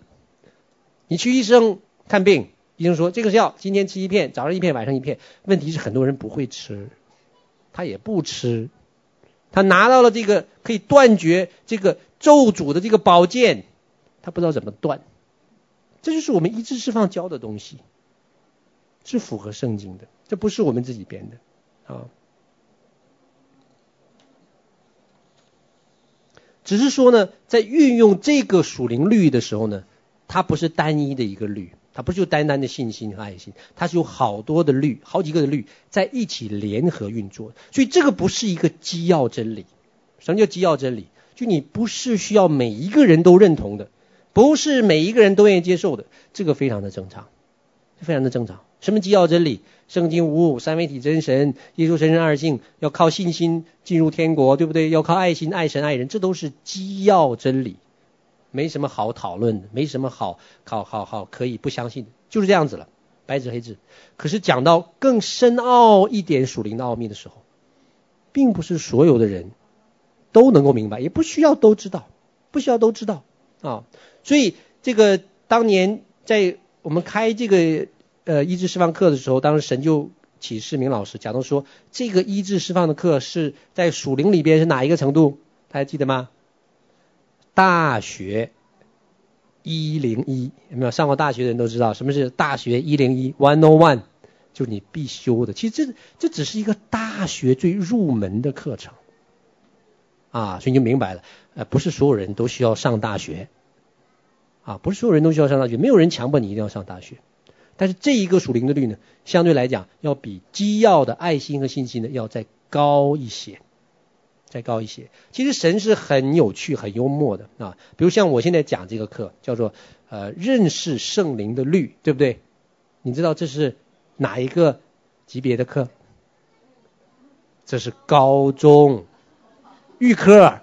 你去医生看病，医生说这个是药今天吃一片，早上一片，晚上一片。问题是很多人不会吃，他也不吃，他拿到了这个可以断绝这个咒诅的这个宝剑，他不知道怎么断。这就是我们医治释放教的东西，是符合圣经的，这不是我们自己编的啊。只是说呢，在运用这个属灵律的时候呢，它不是单一的一个律，它不是就单单的信心和爱心，它是有好多的律，好几个的律在一起联合运作。所以这个不是一个基要真理。什么叫基要真理？就你不是需要每一个人都认同的，不是每一个人都愿意接受的，这个非常的正常，非常的正常。什么基要真理？圣经无误，三位体真神，耶稣神人二性，要靠信心进入天国，对不对？要靠爱心爱神爱人，这都是基要真理，没什么好讨论的，没什么好好好好可以不相信的，就是这样子了，白纸黑字。可是讲到更深奥一点属灵的奥秘的时候，并不是所有的人都能够明白，也不需要都知道，不需要都知道啊。所以这个当年在我们开这个。呃，医治释放课的时候，当时神就启示明老师讲到说，这个医治释放的课是在属灵里边是哪一个程度？大家记得吗？大学一零一有没有？上过大学的人都知道什么是大学一零一？one on one，就是你必修的。其实这这只是一个大学最入门的课程。啊，所以你就明白了，呃，不是所有人都需要上大学。啊，不是所有人都需要上大学，没有人强迫你一定要上大学。但是这一个属灵的律呢，相对来讲要比基要的爱心和信心呢要再高一些，再高一些。其实神是很有趣、很幽默的啊。比如像我现在讲这个课，叫做呃认识圣灵的律，对不对？你知道这是哪一个级别的课？这是高中预科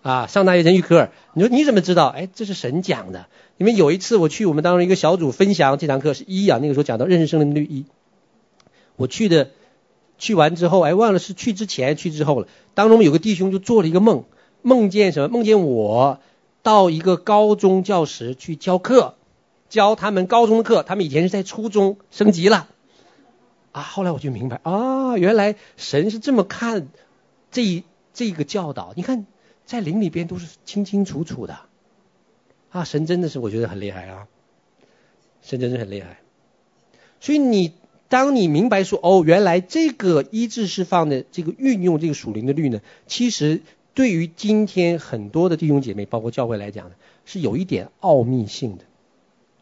啊，上大学前预科。你说你怎么知道？哎，这是神讲的。因为有一次我去我们当中一个小组分享这堂课是一啊，那个时候讲到认识圣灵的律一，我去的去完之后，哎，忘了是去之前去之后了。当中有个弟兄就做了一个梦，梦见什么？梦见我到一个高中教室去教课，教他们高中的课。他们以前是在初中升级了，啊，后来我就明白啊，原来神是这么看这一这个教导。你看在灵里边都是清清楚楚的。啊，神真的是我觉得很厉害啊！神真的是很厉害。所以你当你明白说，哦，原来这个医治释放的这个运用这个属灵的律呢，其实对于今天很多的弟兄姐妹，包括教会来讲呢，是有一点奥秘性的，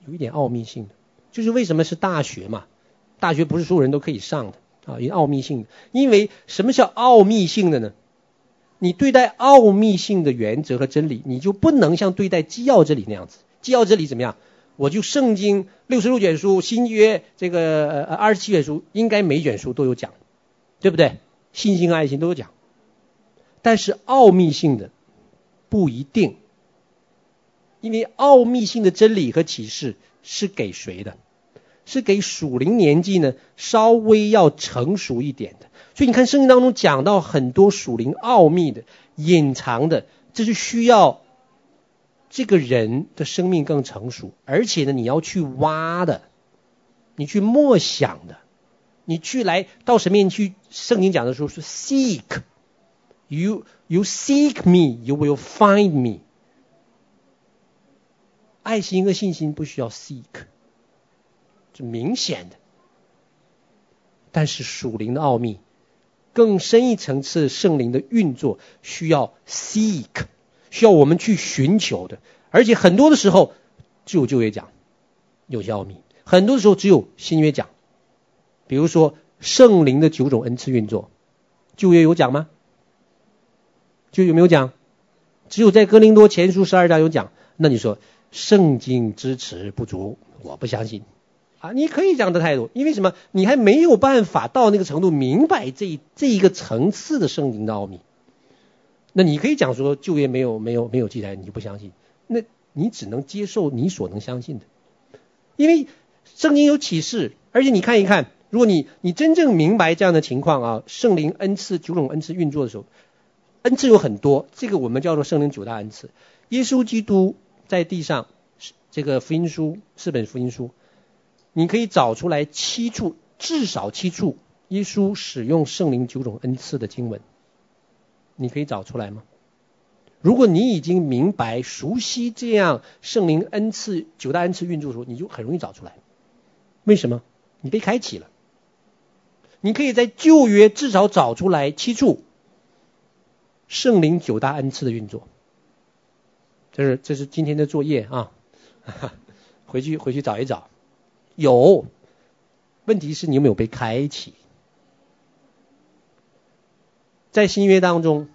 有一点奥秘性的。就是为什么是大学嘛？大学不是所有人都可以上的啊，有奥秘性的。因为什么叫奥秘性的呢？你对待奥秘性的原则和真理，你就不能像对待基要真理那样子。基要真理怎么样？我就圣经六十六卷书，新约这个呃二十七卷书，应该每卷书都有讲，对不对？信心和爱心都有讲。但是奥秘性的不一定，因为奥秘性的真理和启示是给谁的？是给属灵年纪呢稍微要成熟一点的。所以你看，圣经当中讲到很多属灵奥秘的、隐藏的，这是需要这个人的生命更成熟，而且呢，你要去挖的，你去默想的，你去来到神面前去。圣经讲的时候是 seek，you you seek me，you will find me。爱心和信心不需要 seek，这明显的，但是属灵的奥秘。更深一层次圣灵的运作需要 seek，需要我们去寻求的，而且很多的时候只有旧约讲有些奥秘，很多的时候只有新约讲。比如说圣灵的九种恩赐运作，旧约有讲吗？就有没有讲？只有在哥林多前书十二章有讲。那你说圣经支持不足，我不相信啊！你可以这样的态度，因为什么？你还没有办法到那个程度明白这这一个层次的圣经的奥秘。那你可以讲说旧业没有没有没有记载，你就不相信。那你只能接受你所能相信的，因为圣经有启示，而且你看一看，如果你你真正明白这样的情况啊，圣灵恩赐九种恩赐运作的时候，恩赐有很多，这个我们叫做圣灵九大恩赐。耶稣基督在地上这个福音书四本福音书，你可以找出来七处，至少七处，耶稣使用圣灵九种恩赐的经文，你可以找出来吗？如果你已经明白、熟悉这样圣灵恩赐九大恩赐运作的时候，你就很容易找出来。为什么？你被开启了。你可以在旧约至少找出来七处圣灵九大恩赐的运作。这是这是今天的作业啊，回去回去找一找。有，问题是你有没有被开启？在新约当中。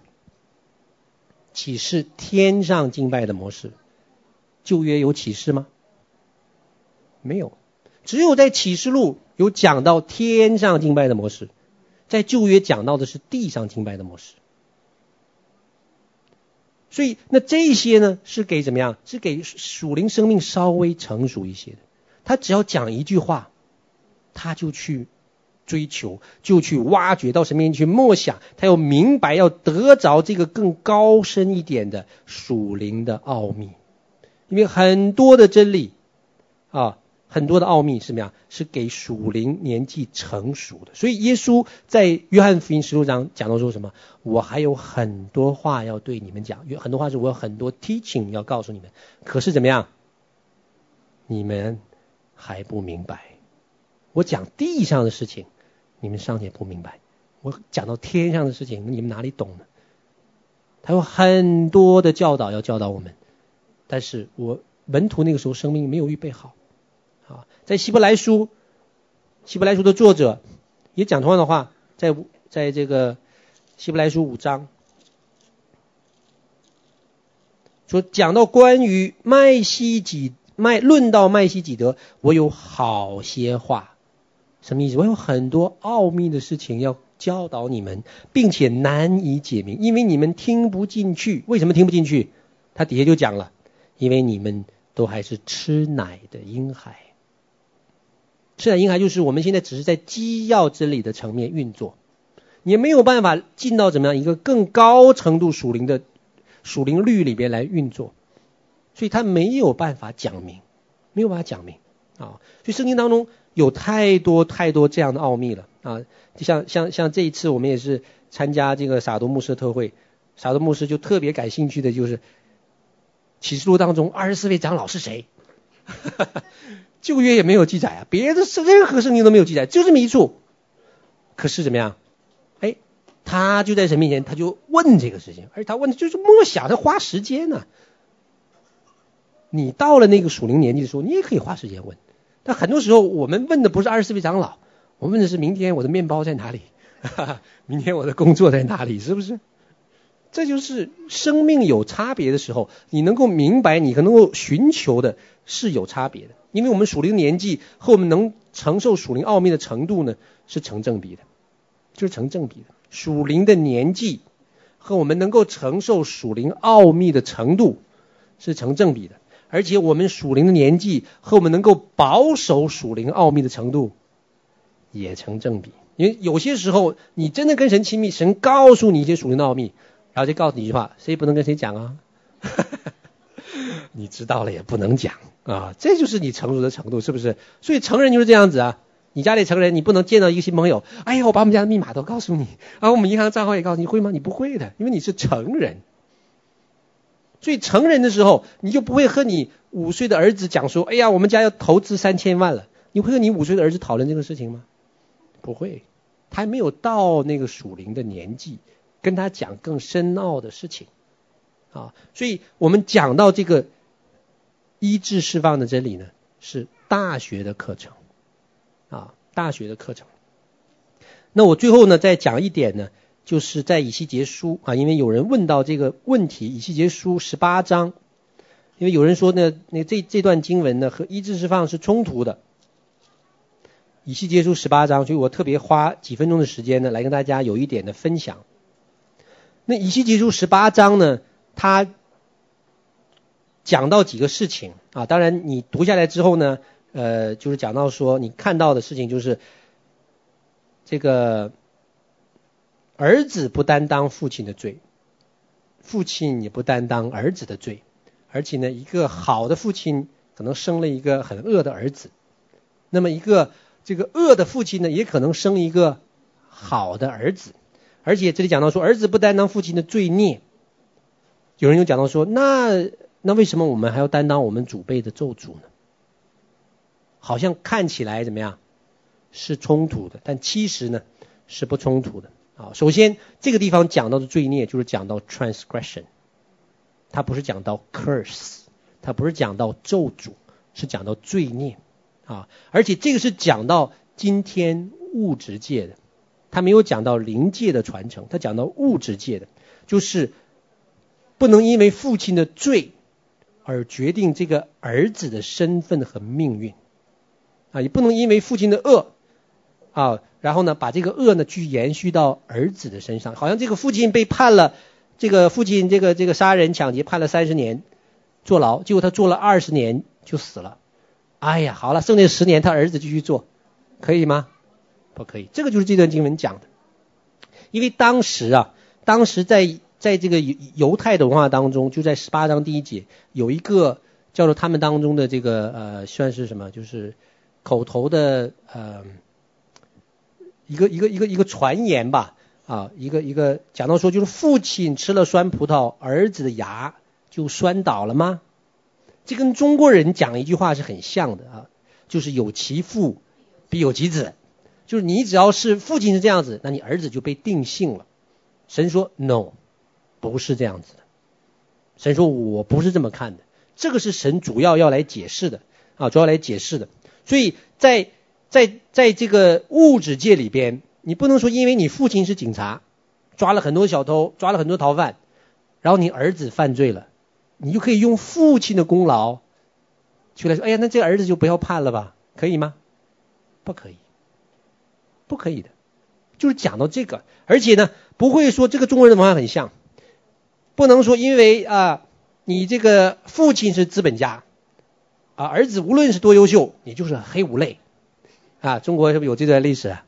启示天上敬拜的模式，旧约有启示吗？没有，只有在启示录有讲到天上敬拜的模式，在旧约讲到的是地上敬拜的模式。所以那这些呢，是给怎么样？是给属灵生命稍微成熟一些的。他只要讲一句话，他就去。追求就去挖掘到神面前去默想，他要明白要得着这个更高深一点的属灵的奥秘，因为很多的真理啊，很多的奥秘是什么样？是给属灵年纪成熟的。所以耶稣在约翰福音十六章讲到说什么？我还有很多话要对你们讲，有很多话是我有很多 teaching 要告诉你们，可是怎么样？你们还不明白。我讲地上的事情。你们尚且不明白，我讲到天上的事情，你们哪里懂呢？他有很多的教导要教导我们，但是我门徒那个时候生命没有预备好。啊，在希伯来书，希伯来书的作者也讲同样的话，在在这个希伯来书五章，说讲到关于麦西几麦，论到麦西几德，我有好些话。什么意思？我有很多奥秘的事情要教导你们，并且难以解明，因为你们听不进去。为什么听不进去？他底下就讲了，因为你们都还是吃奶的婴孩。吃奶婴孩就是我们现在只是在基要真理的层面运作，也没有办法进到怎么样一个更高程度属灵的属灵律里边来运作，所以他没有办法讲明，没有办法讲明啊。所以圣经当中。有太多太多这样的奥秘了啊！就像像像这一次我们也是参加这个撒都牧师特会，撒都牧师就特别感兴趣的就是启示录当中二十四位长老是谁？旧约也没有记载啊，别的圣任何圣经都没有记载，就这么一处。可是怎么样？哎，他就在神面前，他就问这个事情，而且他问的就是默想，他花时间呢、你到了那个属灵年纪的时候，你也可以花时间问。那很多时候，我们问的不是二十四位长老，我们问的是明天我的面包在哪里？哈哈，明天我的工作在哪里？是不是？这就是生命有差别的时候，你能够明白，你可能够寻求的是有差别的。因为我们属灵年纪和我们能承受属灵奥秘的程度呢，是成正比的，就是成正比的。属灵的年纪和我们能够承受属灵奥秘的程度是成正比的。而且我们属灵的年纪和我们能够保守属灵奥秘的程度也成正比。因为有些时候你真的跟神亲密，神告诉你一些属灵的奥秘，然后就告诉你一句话：谁不能跟谁讲啊？你知道了也不能讲啊，这就是你成熟的程度，是不是？所以成人就是这样子啊。你家里成人，你不能见到一个新朋友，哎呀，我把我们家的密码都告诉你，啊，我们银行账号也告诉你，会吗？你不会的，因为你是成人。所以成人的时候，你就不会和你五岁的儿子讲说：“哎呀，我们家要投资三千万了。”你会和你五岁的儿子讨论这个事情吗？不会，他还没有到那个属灵的年纪，跟他讲更深奥的事情啊。所以我们讲到这个医治释放的真理呢，是大学的课程啊，大学的课程。那我最后呢，再讲一点呢，就是在以西结书啊，因为有人问到这个问题，以西结书十八章，因为有人说呢，那这这段经文呢和医治释放是冲突的。以西结书十八章，所以我特别花几分钟的时间呢，来跟大家有一点的分享。那以西结书十八章呢，它讲到几个事情啊，当然你读下来之后呢，呃，就是讲到说你看到的事情就是这个儿子不担当父亲的罪，父亲也不担当儿子的罪，而且呢，一个好的父亲可能生了一个很恶的儿子，那么一个这个恶的父亲呢，也可能生一个好的儿子。而且这里讲到说，儿子不担当父亲的罪孽。有人又讲到说，那那为什么我们还要担当我们祖辈的咒诅呢？好像看起来怎么样是冲突的，但其实呢是不冲突的啊。首先，这个地方讲到的罪孽就是讲到 transgression，它不是讲到 curse，它不是讲到咒诅，是讲到罪孽啊。而且这个是讲到今天物质界的。他没有讲到灵界的传承，他讲到物质界的，就是不能因为父亲的罪而决定这个儿子的身份和命运，啊，也不能因为父亲的恶啊，然后呢把这个恶呢去延续到儿子的身上，好像这个父亲被判了，这个父亲这个这个杀人抢劫判了三十年坐牢，结果他坐了二十年就死了，哎呀，好了，剩下十年他儿子继续做，可以吗？不可以，这个就是这段经文讲的。因为当时啊，当时在在这个犹犹太的文化当中，就在十八章第一节有一个叫做他们当中的这个呃，算是什么，就是口头的呃一个一个一个一个传言吧啊，一个一个讲到说，就是父亲吃了酸葡萄，儿子的牙就酸倒了吗？这跟中国人讲一句话是很像的啊，就是有其父必有其子。就是你只要是父亲是这样子，那你儿子就被定性了。神说 “no”，不是这样子的。神说我不是这么看的，这个是神主要要来解释的啊，主要来解释的。所以在在在这个物质界里边，你不能说因为你父亲是警察，抓了很多小偷，抓了很多逃犯，然后你儿子犯罪了，你就可以用父亲的功劳去来说，哎呀，那这个儿子就不要判了吧？可以吗？不可以。不可以的，就是讲到这个，而且呢，不会说这个中国人的文化很像，不能说因为啊，你这个父亲是资本家，啊，儿子无论是多优秀，你就是黑五类，啊，中国是不是有这段历史啊？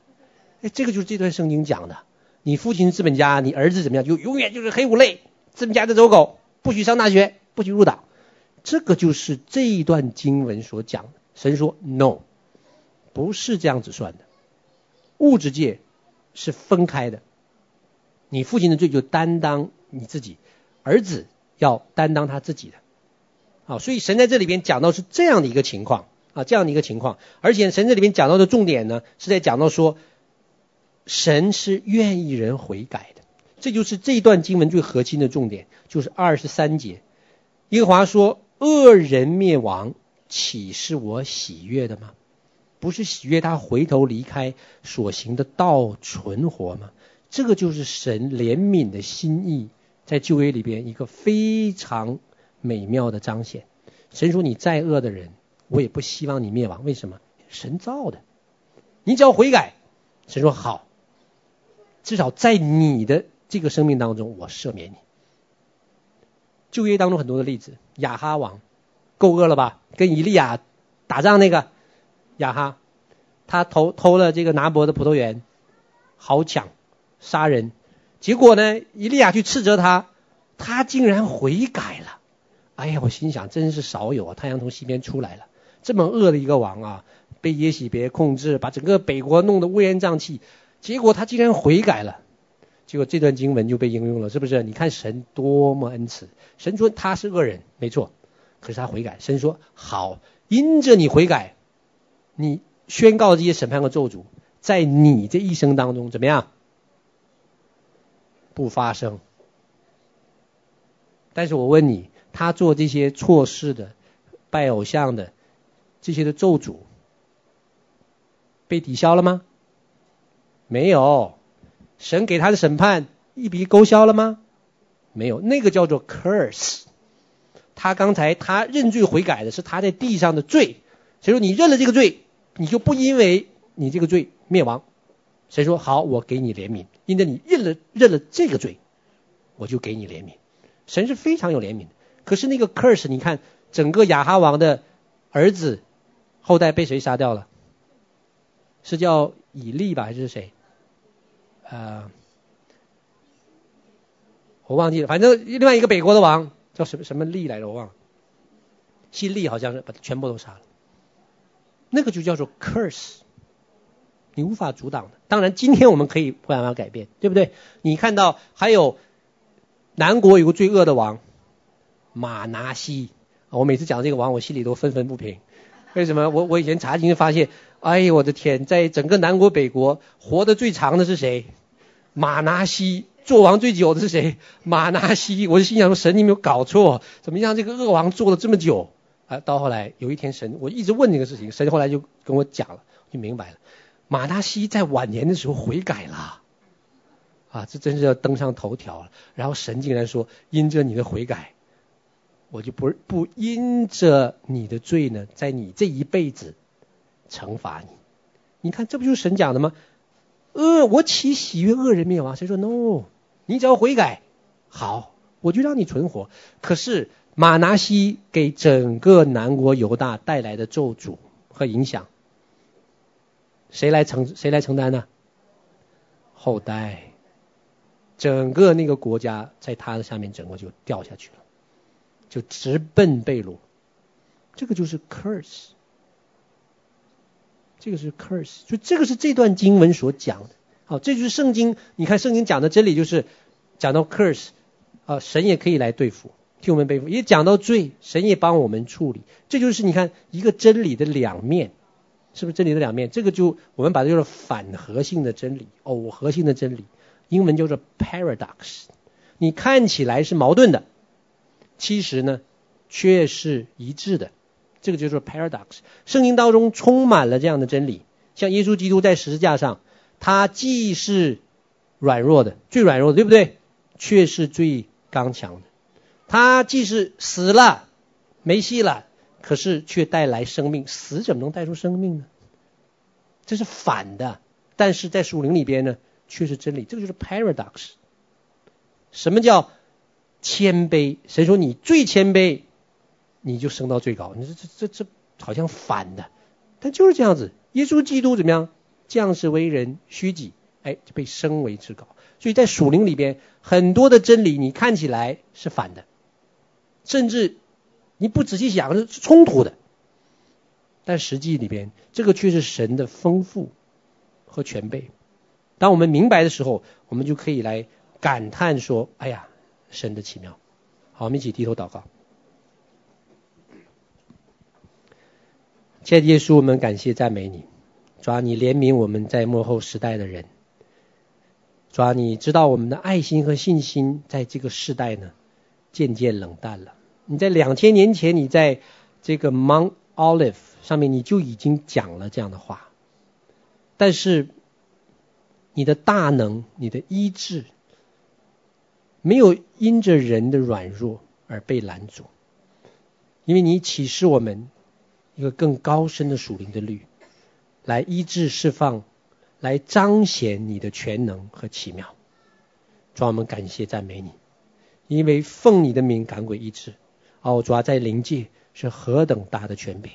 哎，这个就是这段圣经讲的，你父亲是资本家，你儿子怎么样，就永远就是黑五类，资本家的走狗，不许上大学，不许入党，这个就是这一段经文所讲的。神说 no，不是这样子算的。物质界是分开的，你父亲的罪就担当你自己，儿子要担当他自己的，啊，所以神在这里边讲到是这样的一个情况啊，这样的一个情况，而且神这里边讲到的重点呢，是在讲到说，神是愿意人悔改的，这就是这一段经文最核心的重点，就是二十三节，耶和华说：恶人灭亡，岂是我喜悦的吗？不是喜悦他回头离开所行的道存活吗？这个就是神怜悯的心意，在旧约里边一个非常美妙的彰显。神说：“你再恶的人，我也不希望你灭亡。为什么？神造的，你只要悔改。”神说：“好，至少在你的这个生命当中，我赦免你。”旧约当中很多的例子，亚哈王够恶了吧？跟以利亚打仗那个。亚哈，他偷偷了这个拿伯的葡萄园，好抢，杀人，结果呢，以利亚去斥责他，他竟然悔改了。哎呀，我心想，真是少有啊！太阳从西边出来了，这么恶的一个王啊，被耶洗别控制，把整个北国弄得乌烟瘴气，结果他竟然悔改了，结果这段经文就被应用了，是不是？你看神多么恩慈，神说他是恶人，没错，可是他悔改，神说好，因着你悔改。你宣告这些审判和咒诅，在你这一生当中怎么样？不发生。但是我问你，他做这些错事的、拜偶像的这些的咒诅，被抵消了吗？没有。神给他的审判一笔勾销了吗？没有，那个叫做 curse。他刚才他认罪悔改的是他在地上的罪，所以说你认了这个罪，你就不因为你这个罪灭亡。谁说好？我给你怜悯，因为你认了认了这个罪，我就给你怜悯。神是非常有怜悯的。可是那个 curse，你看整个亚哈王的儿子后代被谁杀掉了？是叫以利吧，还是谁？呃，我忘记了。反正另外一个北国的王叫什么什么利来着，我忘了。姓利好像是把他全部都杀了。那个就叫做 curse。你无法阻挡的。当然，今天我们可以不办法改变，对不对？你看到还有南国有个最恶的王马拿西，我每次讲这个王，我心里都愤愤不平。为什么？我我以前查经就发现，哎呦我的天，在整个南国北国活得最长的是谁？马拿西。做王最久的是谁？马拿西。我就心想说，神你没有搞错，怎么让这个恶王做了这么久？啊，到后来有一天神，我一直问这个事情，神后来就跟我讲了，就明白了。马拿西在晚年的时候悔改了，啊，这真是要登上头条了。然后神竟然说：“因着你的悔改，我就不不因着你的罪呢，在你这一辈子惩罚你。”你看，这不就是神讲的吗？呃，我岂喜悦恶人灭亡？谁说 no？你只要悔改，好，我就让你存活。可是马拿西给整个南国犹大带来的咒诅和影响。谁来承谁来承担呢？后代，整个那个国家在他的下面，整个就掉下去了，就直奔被掳。这个就是 curse，这个是 curse，就这个是这段经文所讲的。好，这就是圣经。你看圣经讲的真理，就是讲到 curse，啊，神也可以来对付，替我们背负；也讲到罪，神也帮我们处理。这就是你看一个真理的两面。是不是真理的两面？这个就我们把它叫做反合性的真理、耦合性的真理，英文叫做 paradox。你看起来是矛盾的，其实呢却是一致的。这个叫做 paradox。圣经当中充满了这样的真理，像耶稣基督在十字架上，他既是软弱的，最软弱的，对不对？却是最刚强的。他既是死了，没戏了。可是却带来生命，死怎么能带出生命呢？这是反的，但是在属灵里边呢，却是真理。这个就是 paradox。什么叫谦卑？谁说你最谦卑，你就升到最高？你说这这这好像反的，但就是这样子。耶稣基督怎么样？降世为人，虚己，哎，就被升为至高。所以在属灵里边，很多的真理你看起来是反的，甚至。你不仔细想是冲突的，但实际里边这个却是神的丰富和全备。当我们明白的时候，我们就可以来感叹说：“哎呀，神的奇妙！”好，我们一起低头祷告。亲爱的耶稣，我们感谢赞美你，主啊，你怜悯我们在末后时代的人，主啊，你知道我们的爱心和信心在这个世代呢渐渐冷淡了。你在两千年前，你在这个 Mount Olive 上面，你就已经讲了这样的话。但是你的大能、你的医治，没有因着人的软弱而被拦阻，因为你启示我们一个更高深的属灵的律，来医治、释放，来彰显你的全能和奇妙。主，我们感谢赞美你，因为奉你的名赶鬼医治。哦，主要在灵界是何等大的权柄！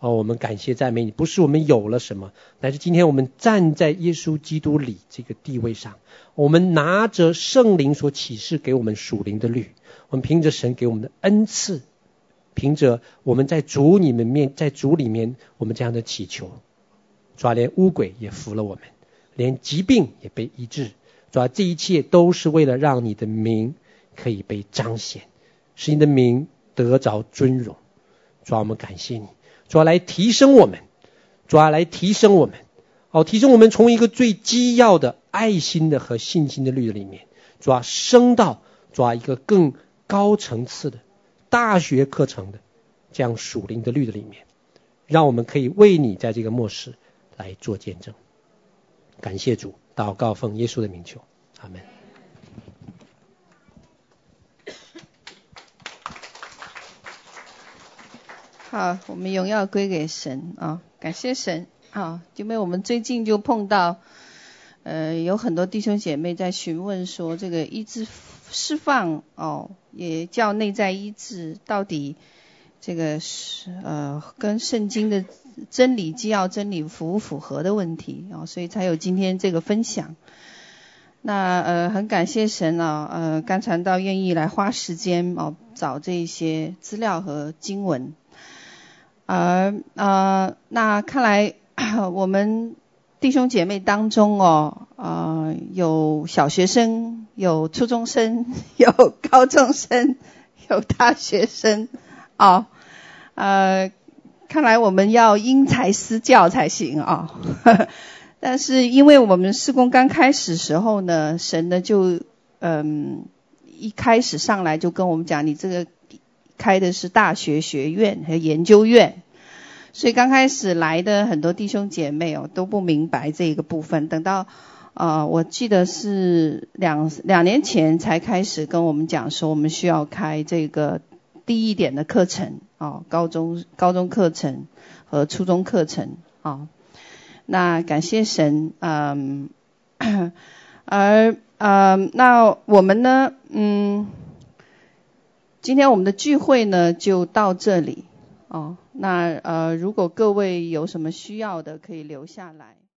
哦，我们感谢赞美你，不是我们有了什么，乃是今天我们站在耶稣基督里这个地位上，我们拿着圣灵所启示给我们属灵的律，我们凭着神给我们的恩赐，凭着我们在主你们面，在主里面我们这样的祈求，主要连污鬼也服了我们，连疾病也被医治，主要这一切都是为了让你的名可以被彰显。使你的名得着尊荣，主啊，我们感谢你，主啊，来提升我们，主啊，来提升我们，好，提升我们从一个最基要的爱心的和信心的律里面，主啊，升到主啊一个更高层次的大学课程的这样属灵的律的里面，让我们可以为你在这个末世来做见证。感谢主，祷告奉耶稣的名求，阿门。好，我们荣耀归给神啊、感谢神啊，因为我们最近就碰到，呃，有很多弟兄姐妹在询问说，这个医治释放哦，也叫内在医治，到底这个是呃跟圣经的真理、纪要真理符不符合的问题啊、哦，所以才有今天这个分享。那呃，很感谢神啊，呃，刚传道愿意来花时间哦，找这些资料和经文。而呃，那看来 我们弟兄姐妹当中哦，呃，有小学生，有初中生，有高中生，有大学生，哦，呃，看来我们要因材施教才行啊、哦。但是因为我们事工刚开始时候呢，神呢就嗯，一开始上来就跟我们讲，你这个。开的是大学学院和研究院，所以刚开始来的很多弟兄姐妹哦都不明白这个部分。等到呃，我记得是两两年前才开始跟我们讲说，我们需要开这个低一点的课程哦，高中高中课程和初中课程啊、哦。那感谢神，嗯，而呃，那我们呢，嗯。今天我们的聚会呢就到这里哦。那呃，如果各位有什么需要的，可以留下来。